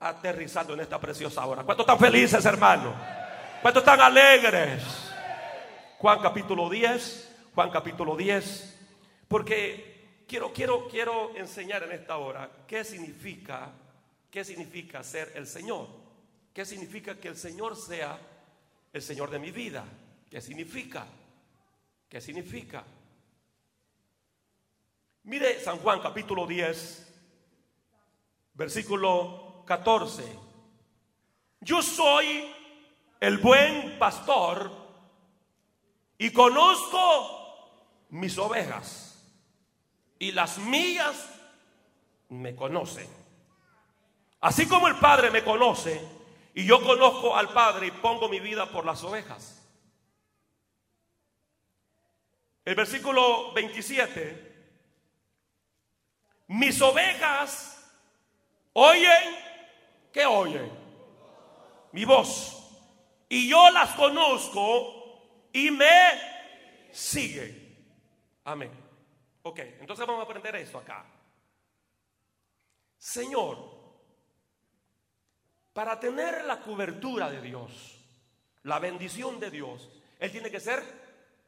A: aterrizando en esta preciosa hora. ¿Cuántos están felices, hermanos? ¿Cuántos están alegres? Juan capítulo 10, Juan capítulo 10. Porque quiero, quiero, quiero enseñar en esta hora qué significa, qué significa ser el Señor. ¿Qué significa que el Señor sea el Señor de mi vida? ¿Qué significa? ¿Qué significa? Mire San Juan capítulo 10, versículo 14. Yo soy el buen pastor y conozco mis ovejas y las mías me conocen. Así como el Padre me conoce, y yo conozco al Padre y pongo mi vida por las ovejas. El versículo 27. Mis ovejas oyen, ¿qué oyen? Mi voz. Y yo las conozco y me siguen. Amén. Ok, entonces vamos a aprender eso acá. Señor, para tener la cobertura de Dios, la bendición de Dios, Él tiene que ser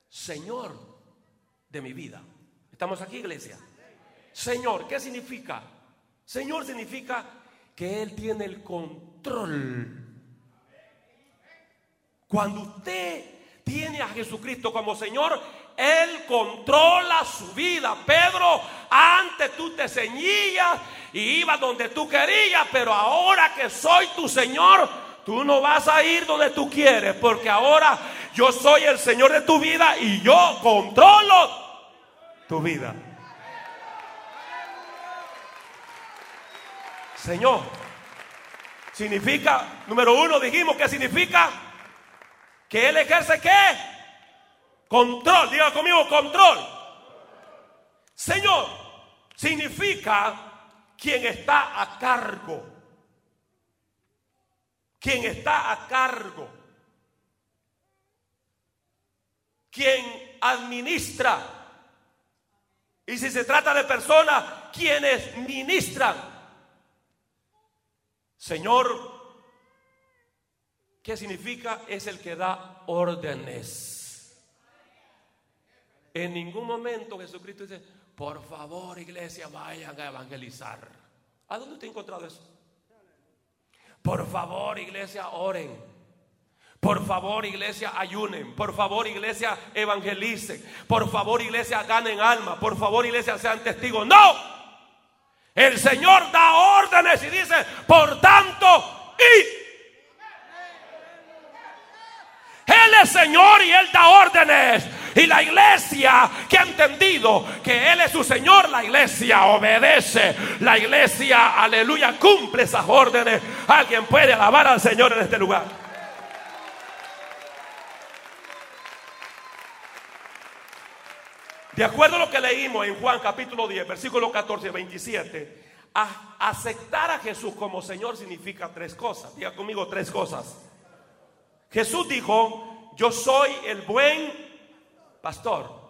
A: Señor de mi vida. ¿Estamos aquí, iglesia? Señor, ¿qué significa? Señor significa que Él tiene el control. Cuando usted tiene a Jesucristo como Señor, Él controla su vida. Pedro, antes tú te ceñías y ibas donde tú querías, pero ahora que soy tu Señor, tú no vas a ir donde tú quieres, porque ahora yo soy el Señor de tu vida y yo controlo tu vida. Señor, significa, número uno, dijimos que significa que Él ejerce qué? Control, diga conmigo, control. Señor, significa quien está a cargo. Quien está a cargo. Quien administra. Y si se trata de personas, quienes ministran. Señor, ¿qué significa? Es el que da órdenes. En ningún momento Jesucristo dice, por favor iglesia, vayan a evangelizar. ¿A dónde usted ha encontrado eso? Por favor iglesia, oren. Por favor, iglesia, ayunen. Por favor, iglesia, evangelicen. Por favor, iglesia, ganen alma. Por favor, iglesia, sean testigos. No. El Señor da órdenes y dice, por tanto, y Él es Señor y Él da órdenes. Y la iglesia que ha entendido que Él es su Señor, la iglesia obedece. La iglesia, aleluya, cumple esas órdenes. Alguien puede alabar al Señor en este lugar. De acuerdo a lo que leímos en Juan capítulo 10, versículo 14 27, aceptar a Jesús como Señor significa tres cosas. Diga conmigo tres cosas. Jesús dijo, yo soy el buen pastor.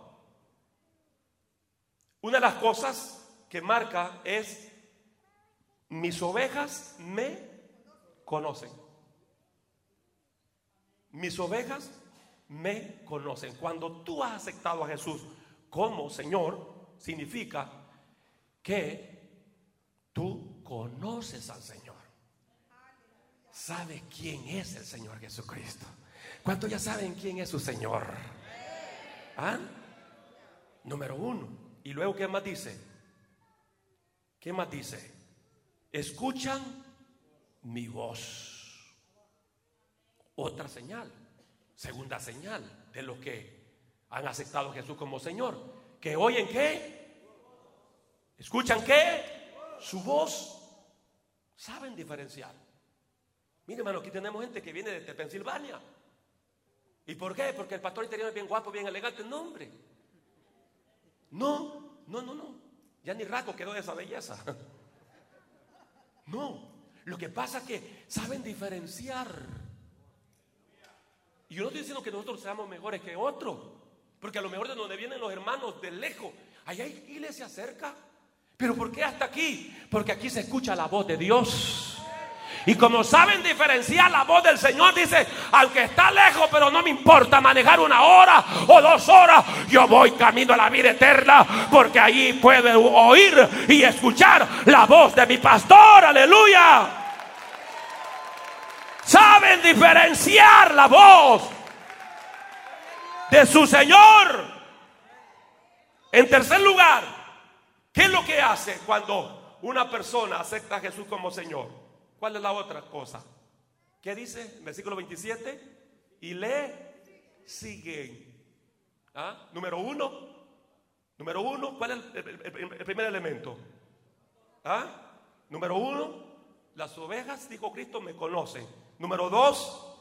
A: Una de las cosas que marca es, mis ovejas me conocen. Mis ovejas me conocen. Cuando tú has aceptado a Jesús como Señor significa que tú conoces al Señor. Sabes quién es el Señor Jesucristo. ¿Cuántos ya saben quién es su Señor? ¿Ah? Número uno. Y luego, ¿qué más dice? ¿Qué más dice? Escuchan mi voz. Otra señal. Segunda señal de lo que han aceptado a Jesús como Señor. ¿Que oyen qué? ¿Escuchan qué? Su voz. Saben diferenciar. Mire, hermano, aquí tenemos gente que viene desde Pensilvania. ¿Y por qué? Porque el pastor italiano es bien guapo, bien elegante. No, hombre. No, no, no, no. Ya ni rasgo quedó de esa belleza. No. Lo que pasa es que saben diferenciar. Y yo no estoy diciendo que nosotros seamos mejores que otros. Porque a lo mejor de donde vienen los hermanos de lejos, allá hay iglesia cerca. Pero ¿por qué hasta aquí? Porque aquí se escucha la voz de Dios. Y como saben diferenciar la voz del Señor, dice, aunque está lejos, pero no me importa manejar una hora o dos horas, yo voy camino a la vida eterna, porque allí puedo oír y escuchar la voz de mi pastor, aleluya. Saben diferenciar la voz de su Señor. En tercer lugar, ¿qué es lo que hace cuando una persona acepta a Jesús como Señor? ¿Cuál es la otra cosa? ¿Qué dice? Versículo 27. Y le siguen. ¿Ah? Número uno. Número uno, ¿cuál es el, primer elemento? ¿Ah? Número uno, las ovejas, dijo Cristo, me conocen. Número dos,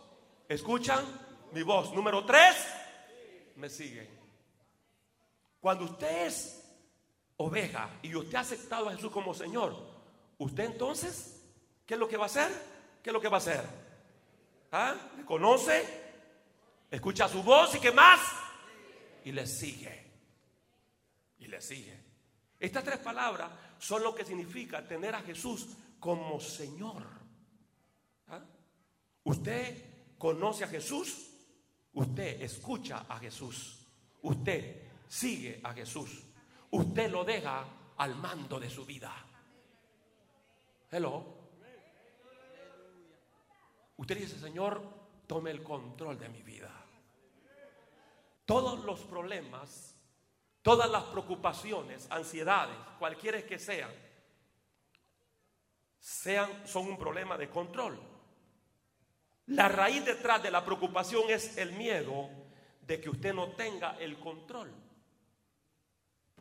A: escuchan mi voz. Número tres, me siguen. Cuando usted es oveja y usted ha aceptado a Jesús como Señor, usted entonces, ¿qué es lo que va a hacer? ¿Qué es lo que va a hacer? ¿Ah? ¿Le conoce? Escucha su voz y qué más? Y le sigue. Y le sigue. Estas tres palabras son lo que significa tener a Jesús como Señor. ¿Ah? Usted conoce a Jesús, usted escucha a Jesús, usted sigue a Jesús, usted lo deja al mando de su vida. Hello. Usted dice, Señor, tome el control de mi vida. Todos los problemas, todas las preocupaciones, ansiedades, cualquiera que sean, sean, son un problema de control. La raíz detrás de la preocupación es el miedo de que usted no tenga el control.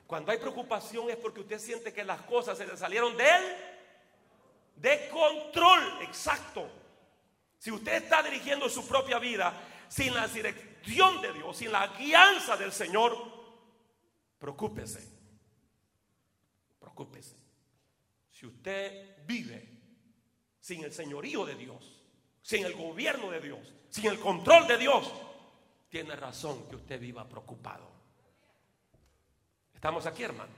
A: Cuando hay preocupación es porque usted siente que las cosas se le salieron de él, de control, exacto. Si usted está dirigiendo su propia vida sin la dirección de Dios, sin la guianza del Señor, preocúpese. Preocúpese. Si usted vive sin el señorío de Dios, sin el gobierno de Dios, sin el control de Dios, tiene razón que usted viva preocupado. ¿Estamos aquí, hermano?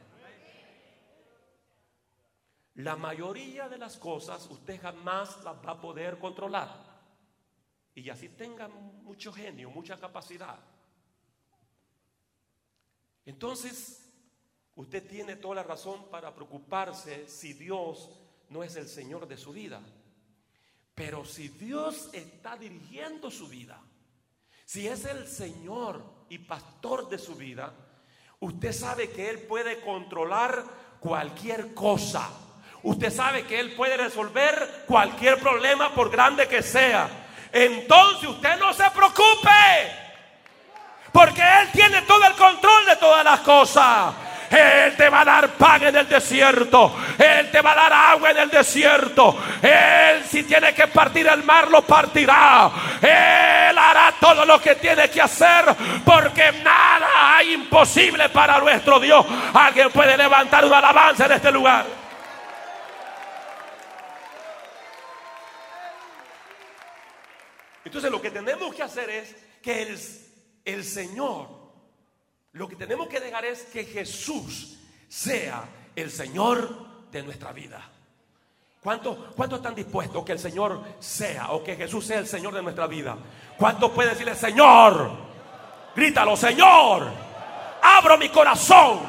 A: La mayoría de las cosas usted jamás las va a poder controlar y así tenga mucho genio, mucha capacidad. Entonces, usted tiene toda la razón para preocuparse si Dios no es el Señor de su vida. Pero si Dios está dirigiendo su vida, si es el Señor y pastor de su vida, usted sabe que Él puede controlar cualquier cosa. Usted sabe que Él puede resolver cualquier problema por grande que sea entonces usted no se preocupe. Porque Él tiene todo el control de todas las cosas. Él te va a dar pan en el desierto. Él te va a dar agua en el desierto. Él si tiene que partir el mar, lo partirá. Él hará todo lo que tiene que hacer. Porque nada hay imposible para nuestro Dios. Alguien puede levantar una alabanza en este lugar. Entonces lo que tenemos que hacer es que el, el Señor, lo que tenemos que dejar es que Jesús sea el Señor de nuestra vida. ¿Cuántos cuánto están dispuestos que el Señor sea o que Jesús sea el Señor de nuestra vida? ¿Cuántos pueden decirle, Señor? Grítalo, Señor, abro mi corazón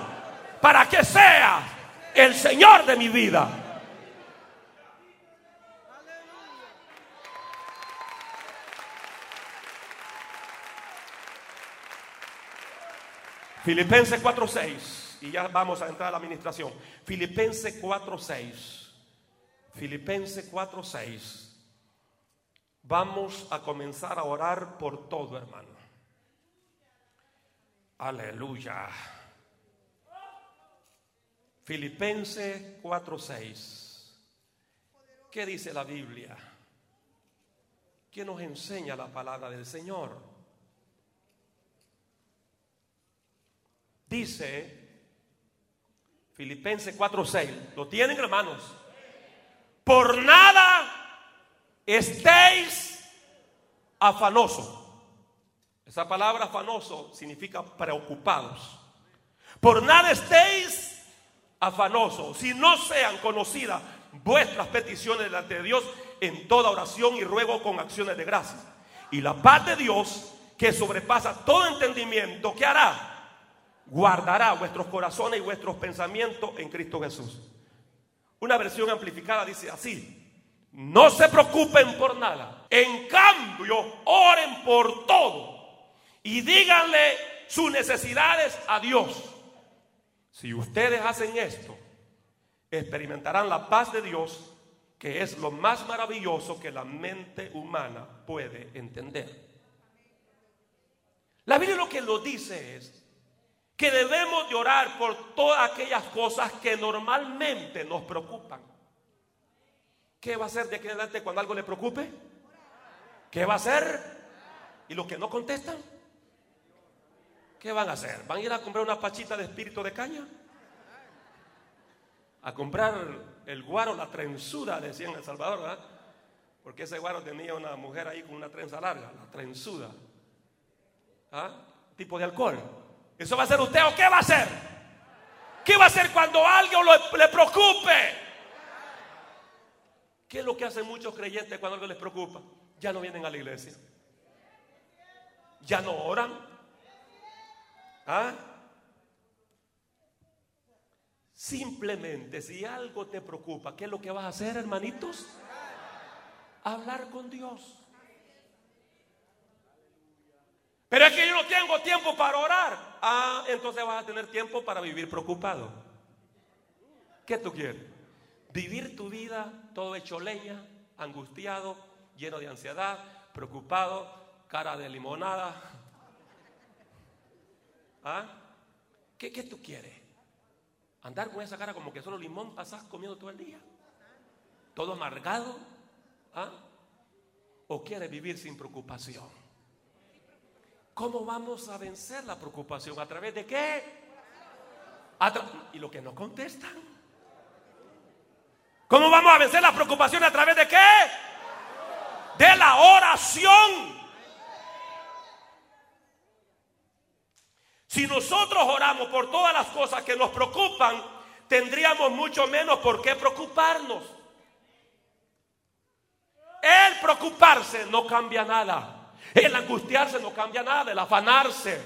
A: para que sea el Señor de mi vida. Filipenses 4:6. Y ya vamos a entrar a la administración. Filipenses 4:6. Filipenses 4:6. Vamos a comenzar a orar por todo, hermano. Aleluya. Filipenses 4:6. ¿Qué dice la Biblia? ¿Qué nos enseña la palabra del Señor? Dice Filipenses 4:6. ¿Lo tienen, hermanos? Por nada estéis afanoso. Esa palabra afanoso significa preocupados. Por nada estéis afanosos, si no sean conocidas vuestras peticiones delante de Dios en toda oración y ruego con acciones de gracia. Y la paz de Dios, que sobrepasa todo entendimiento, ¿qué hará? Guardará vuestros corazones y vuestros pensamientos en Cristo Jesús. Una versión amplificada dice así, no se preocupen por nada, en cambio oren por todo y díganle sus necesidades a Dios. Si ustedes hacen esto, experimentarán la paz de Dios, que es lo más maravilloso que la mente humana puede entender. La Biblia lo que lo dice es que debemos de orar por todas aquellas cosas que normalmente nos preocupan. ¿Qué va a hacer de aquí en adelante cuando algo le preocupe? ¿Qué va a hacer? ¿Y los que no contestan? ¿Qué van a hacer? ¿Van a ir a comprar una pachita de espíritu de caña? A comprar el guaro, la trenzuda, decían en El Salvador, ¿verdad? Porque ese guaro tenía una mujer ahí con una trenza larga, la trenzuda. ¿Ah? Tipo de alcohol. ¿Eso va a ser usted o qué va a hacer? ¿Qué va a hacer cuando algo le preocupe? ¿Qué es lo que hacen muchos creyentes cuando algo les preocupa? Ya no vienen a la iglesia. Ya no oran. ¿Ah? Simplemente, si algo te preocupa, ¿qué es lo que vas a hacer, hermanitos? Hablar con Dios. Pero es que yo no tengo tiempo para orar. Ah, entonces vas a tener tiempo para vivir preocupado. ¿Qué tú quieres? Vivir tu vida todo hecho leña, angustiado, lleno de ansiedad, preocupado, cara de limonada, ¿Ah? ¿Qué, tú quieres? ¿Andar con esa cara como que solo limón pasás comiendo todo el día? ¿Todo amargado? ¿Ah? ¿O quieres vivir sin preocupación? ¿Cómo vamos a vencer la preocupación? ¿A través de qué? y lo que no contestan. ¿Cómo vamos a vencer la preocupación a través de qué? De la oración. Si nosotros oramos por todas las cosas que nos preocupan, tendríamos mucho menos por qué preocuparnos. El preocuparse no cambia nada. El angustiarse no cambia nada. El afanarse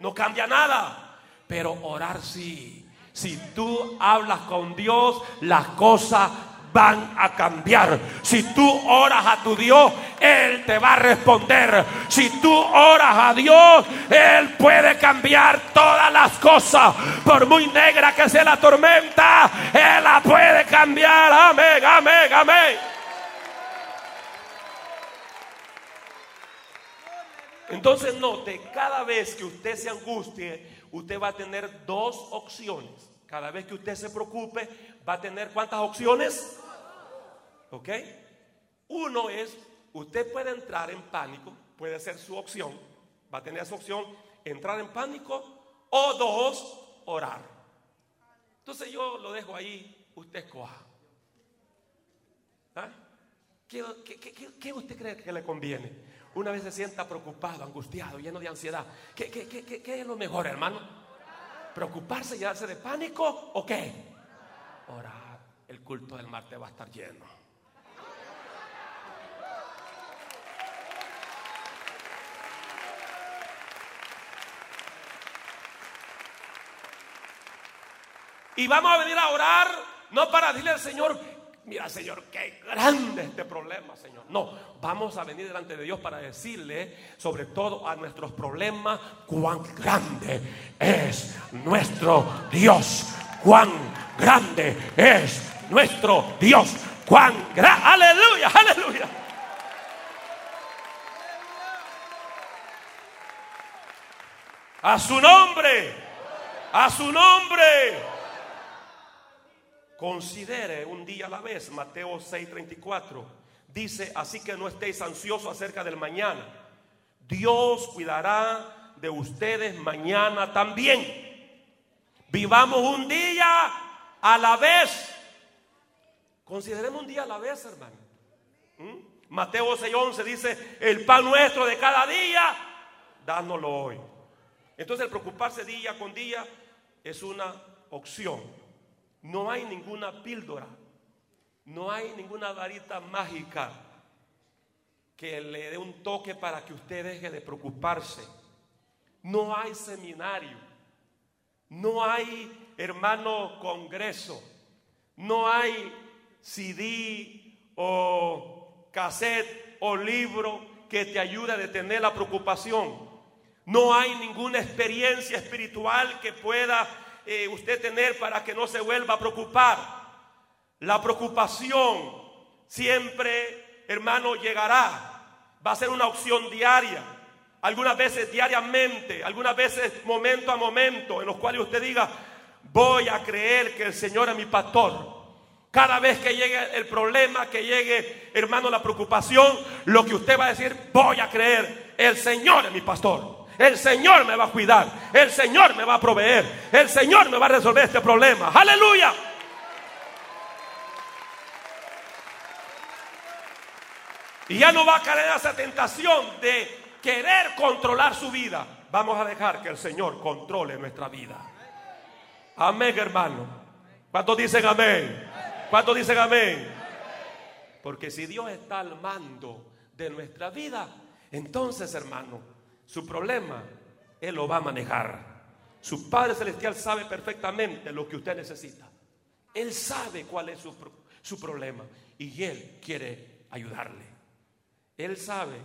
A: no cambia nada. Pero orar sí. Si tú hablas con Dios, las cosas van a cambiar. Si tú oras a tu Dios, Él te va a responder. Si tú oras a Dios, Él puede cambiar todas las cosas. Por muy negra que sea la tormenta, Él la puede cambiar. Amén, amén, amén. Entonces note, cada vez que usted se angustie, usted va a tener dos opciones. Cada vez que usted se preocupe, va a tener cuántas opciones? ¿Ok? Uno es, usted puede entrar en pánico, puede ser su opción, va a tener su opción, entrar en pánico, o dos, orar. Entonces yo lo dejo ahí, usted escoja. ¿Ah? ¿Qué, usted cree que le conviene? Una vez se sienta preocupado, angustiado, lleno de ansiedad. ¿Qué, es lo mejor, hermano? ¿Preocuparse y darse de pánico o qué? Orar. El culto del martes va a estar lleno. Y vamos a venir a orar, no para decirle al Señor, mira Señor, qué grande este problema, Señor. No, vamos a venir delante de Dios para decirle, sobre todo a nuestros problemas, cuán grande es nuestro Dios. Cuán grande es nuestro Dios. Cuán grande. Aleluya, aleluya. A su nombre, a su nombre. Considere un día a la vez, Mateo 6:34. Dice, así que no estéis ansiosos acerca del mañana. Dios cuidará de ustedes mañana también. Vivamos un día a la vez. Consideremos un día a la vez, hermano. ¿Mm? Mateo 6:11 dice, el pan nuestro de cada día, dánoslo hoy. Entonces el preocuparse día con día es una opción. No hay ninguna píldora, no hay ninguna varita mágica que le dé un toque para que usted deje de preocuparse. No hay seminario, no hay hermano congreso, no hay CD o cassette o libro que te ayude a detener la preocupación. No hay ninguna experiencia espiritual que pueda eh, usted tener para que no se vuelva a preocupar. La preocupación siempre, hermano, llegará. Va a ser una opción diaria. Algunas veces diariamente, algunas veces momento a momento, en los cuales usted diga, voy a creer que el Señor es mi pastor. Cada vez que llegue el problema, que llegue, hermano, la preocupación, lo que usted va a decir, voy a creer, el Señor es mi pastor. El Señor me va a cuidar. El Señor me va a proveer. El Señor me va a resolver este problema. Aleluya. Y ya no va a caer esa tentación de querer controlar su vida. Vamos a dejar que el Señor controle nuestra vida. Amén, hermano. ¿Cuántos dicen amén? ¿Cuántos dicen amén? Porque si Dios está al mando de nuestra vida, entonces, hermano, su problema, Él lo va a manejar. Su Padre Celestial sabe perfectamente lo que usted necesita. Él sabe cuál es su, su problema y Él quiere ayudarle. Él sabe,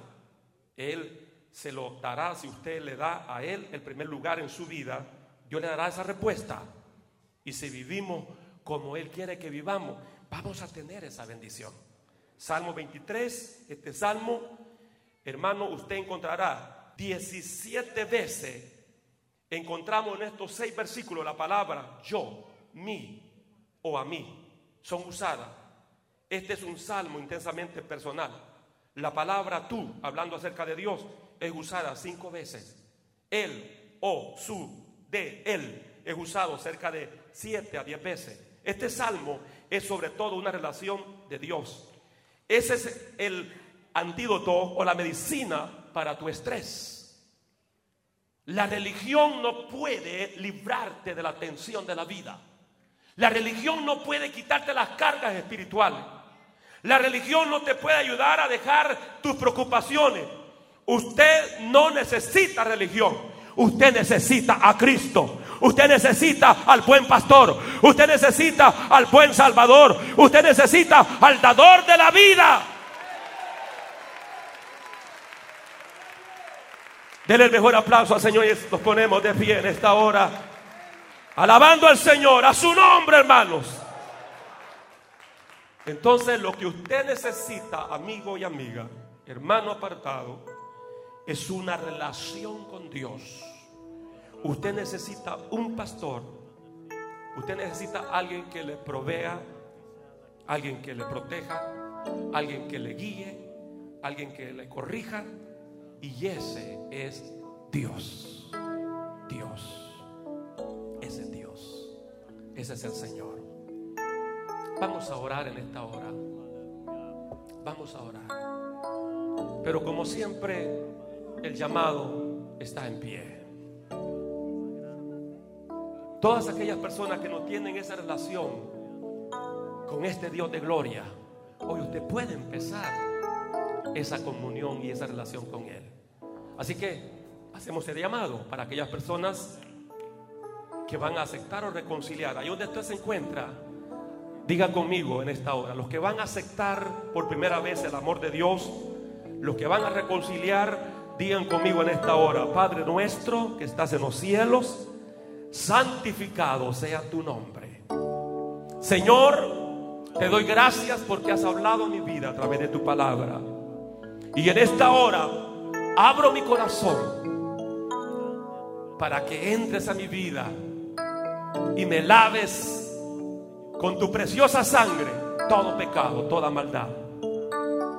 A: Él se lo dará si usted le da a Él el primer lugar en su vida, Dios le dará esa respuesta. Y si vivimos como Él quiere que vivamos, vamos a tener esa bendición. Salmo 23, este salmo, hermano, usted encontrará 17 veces, encontramos en estos seis versículos la palabra yo, mí o a mí, son usadas. Este es un salmo intensamente personal. La palabra tú, hablando acerca de Dios, es usada cinco veces. Él, o, su, de, él, es usado cerca de siete a diez veces. Este salmo es sobre todo una relación de Dios. Ese es el antídoto o la medicina para tu estrés. La religión no puede librarte de la tensión de la vida. La religión no puede quitarte las cargas espirituales. La religión no te puede ayudar a dejar tus preocupaciones. Usted no necesita religión. Usted necesita a Cristo. Usted necesita al buen pastor. Usted necesita al buen salvador. Usted necesita al dador de la vida. Denle el mejor aplauso al Señor y nos ponemos de pie en esta hora. Alabando al Señor, a su nombre, hermanos. Entonces lo que usted necesita, amigo y amiga, hermano apartado, es una relación con Dios. Usted necesita un pastor. Usted necesita alguien que le provea, alguien que le proteja, alguien que le guíe, alguien que le corrija. Y ese es Dios. Dios. Ese es Dios. Ese es el Señor. Vamos a orar en esta hora. Vamos a orar. Pero como siempre, el llamado está en pie. Todas aquellas personas que no tienen esa relación con este Dios de gloria, hoy usted puede empezar esa comunión y esa relación con Él. Así que hacemos el llamado para aquellas personas que van a aceptar o reconciliar. Ahí donde usted se encuentra, Diga conmigo en esta hora, los que van a aceptar por primera vez el amor de Dios, los que van a reconciliar, digan conmigo en esta hora, Padre nuestro que estás en los cielos, santificado sea tu nombre. Señor, te doy gracias porque has hablado mi vida a través de tu palabra. Y en esta hora abro mi corazón para que entres a mi vida y me laves con tu preciosa sangre todo pecado, toda maldad.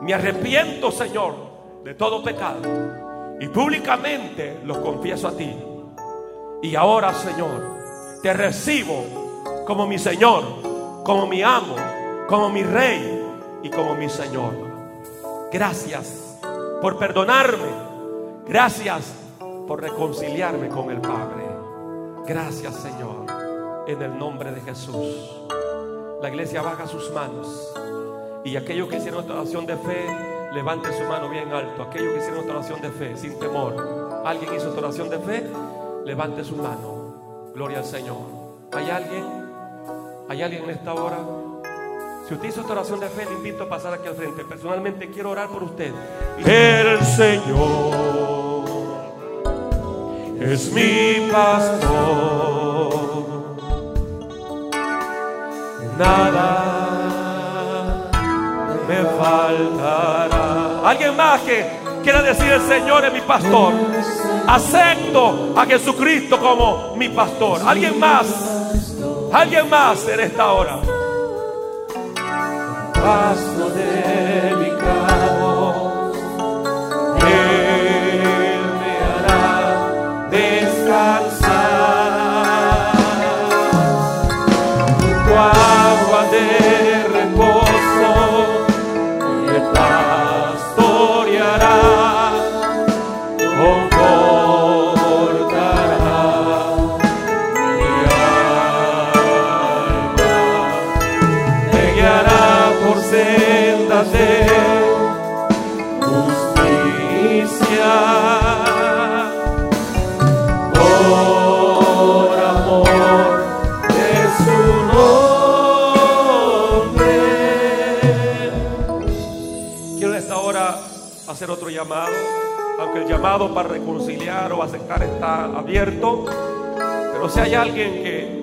A: Me arrepiento, Señor, de todo pecado y públicamente lo confieso a ti. Y ahora, Señor, te recibo como mi Señor, como mi amo, como mi Rey y como mi Señor. Gracias por perdonarme. Gracias por reconciliarme con el Padre. Gracias, Señor, en el nombre de Jesús. La iglesia baja sus manos. Y aquellos que hicieron esta oración de fe, levante su mano bien alto. Aquellos que hicieron esta oración de fe, sin temor. Alguien hizo esta oración de fe, levante su mano. Gloria al Señor. ¿Hay alguien? ¿Hay alguien en esta hora? Si usted hizo esta oración de fe, le invito a pasar aquí al frente. Personalmente quiero orar por usted. El Señor es mi pastor nada me faltará. Alguien más que quiera decir el Señor es mi pastor. Acepto a Jesucristo como mi pastor. Alguien más. Alguien más en esta hora. Paso delicado. Llamado para reconciliar o aceptar está abierto. Pero si hay alguien que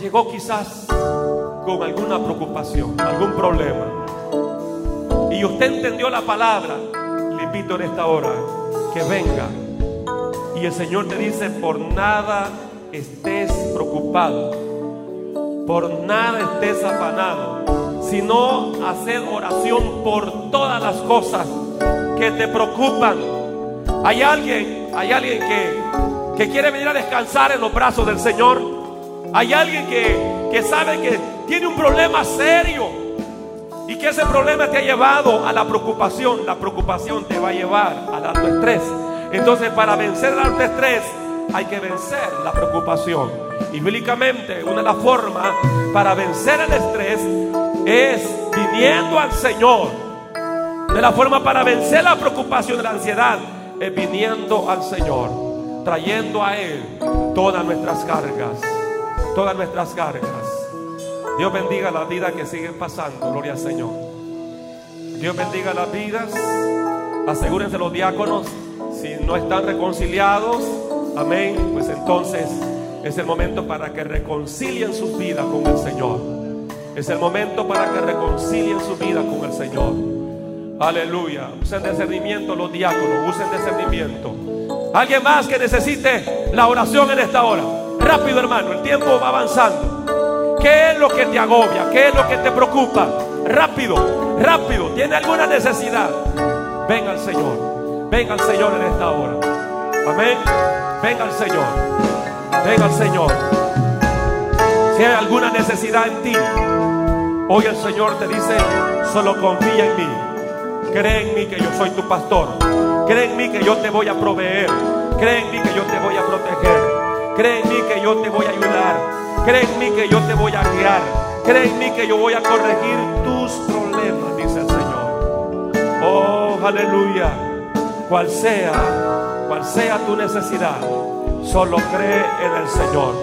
A: llegó quizás con alguna preocupación, algún problema, y usted entendió la palabra, le invito en esta hora que venga. Y el Señor te dice, por nada estés preocupado, por nada estés afanado, sino hacer oración por todas las cosas que te preocupan. Hay alguien, hay alguien que, que quiere venir a descansar en los brazos del Señor. Hay alguien que, que sabe que tiene un problema serio y que ese problema te ha llevado a la preocupación. La preocupación te va a llevar al alto estrés. Entonces, para vencer el alto estrés, hay que vencer la preocupación. Y bíblicamente, una de las formas para vencer el estrés es viniendo al Señor. De la forma para vencer la preocupación la ansiedad es viniendo al Señor, trayendo a Él todas nuestras cargas, todas nuestras cargas. Dios bendiga la vida que siguen pasando, gloria al Señor. Dios bendiga las vidas. Asegúrense los diáconos si no están reconciliados, amén, pues entonces es el momento para que reconcilien sus vidas con el Señor. Es el momento para que reconcilien su vida con el Señor. Aleluya. Usen discernimiento los diáconos, usen discernimiento. Alguien más que necesite la oración en esta hora. Rápido, hermano, el tiempo va avanzando. ¿Qué es lo que te agobia? ¿Qué es lo que te preocupa? Rápido, rápido. ¿Tiene alguna necesidad? Venga al Señor. Venga al Señor en esta hora. Amén. Venga al Señor. Venga al Señor. Si hay alguna necesidad en ti, hoy el Señor te dice, solo confía en mí. Cree en mí que yo soy tu pastor. Cree en mí que yo te voy a proveer. Cree en mí que yo te voy a proteger. Cree en mí que yo te voy a ayudar. Cree en mí que yo te voy a guiar. Cree en mí que yo voy a corregir tus problemas, dice el Señor. Oh, aleluya cual sea, cual sea tu necesidad, solo cree en el Señor.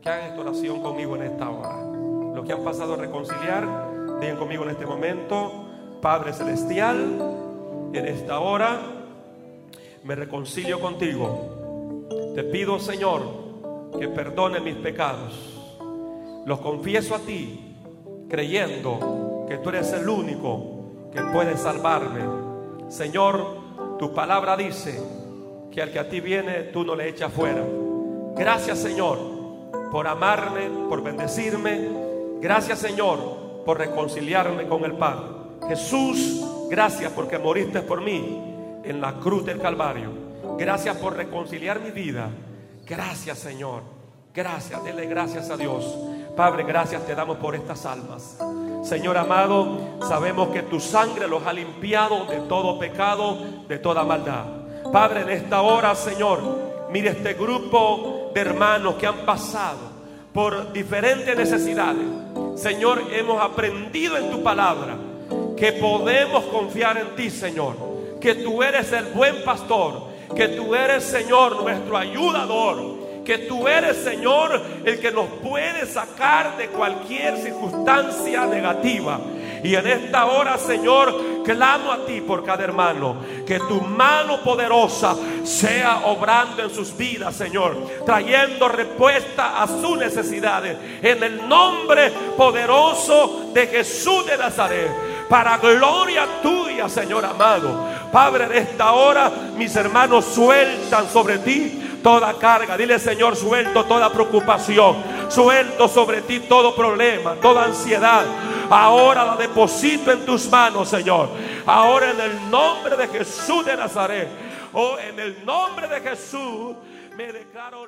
A: Que hagan esta oración conmigo en esta hora. Los que han pasado a reconciliar, digan conmigo en este momento, Padre Celestial, en esta hora me reconcilio contigo. Te pido, Señor, que perdone mis pecados. Los confieso a ti, creyendo que tú eres el único que puede salvarme Señor, tu palabra dice que al que a ti viene, tú no le echas fuera. Gracias, Señor, por amarme, por bendecirme. Gracias, Señor, por reconciliarme con el Padre. Jesús, gracias porque moriste por mí en la cruz del Calvario. Gracias por reconciliar mi vida. Gracias, Señor. Gracias, dele gracias a Dios. Padre, gracias te damos por estas almas. Señor amado, sabemos que tu sangre los ha limpiado de todo pecado, de toda maldad. Padre, en esta hora, Señor, mire este grupo de hermanos que han pasado por diferentes necesidades. Señor, hemos aprendido en tu palabra que podemos confiar en ti, Señor. Que tú eres el buen pastor, que tú eres, Señor, nuestro ayudador que tú eres, Señor, el que nos puede sacar de cualquier circunstancia negativa. Y en esta hora, Señor, clamo a ti por cada hermano. Que tu mano poderosa sea obrando en sus vidas, Señor. Trayendo respuesta a sus necesidades. En el nombre poderoso de Jesús de Nazaret. Para gloria tuya, Señor amado. Padre, en esta hora mis hermanos sueltan sobre ti toda carga. Dile, Señor, suelto toda preocupación. Suelto sobre ti todo problema, toda ansiedad. Ahora la deposito en tus manos, Señor. Ahora en el nombre de Jesús de Nazaret. Oh, en el nombre de Jesús me declaro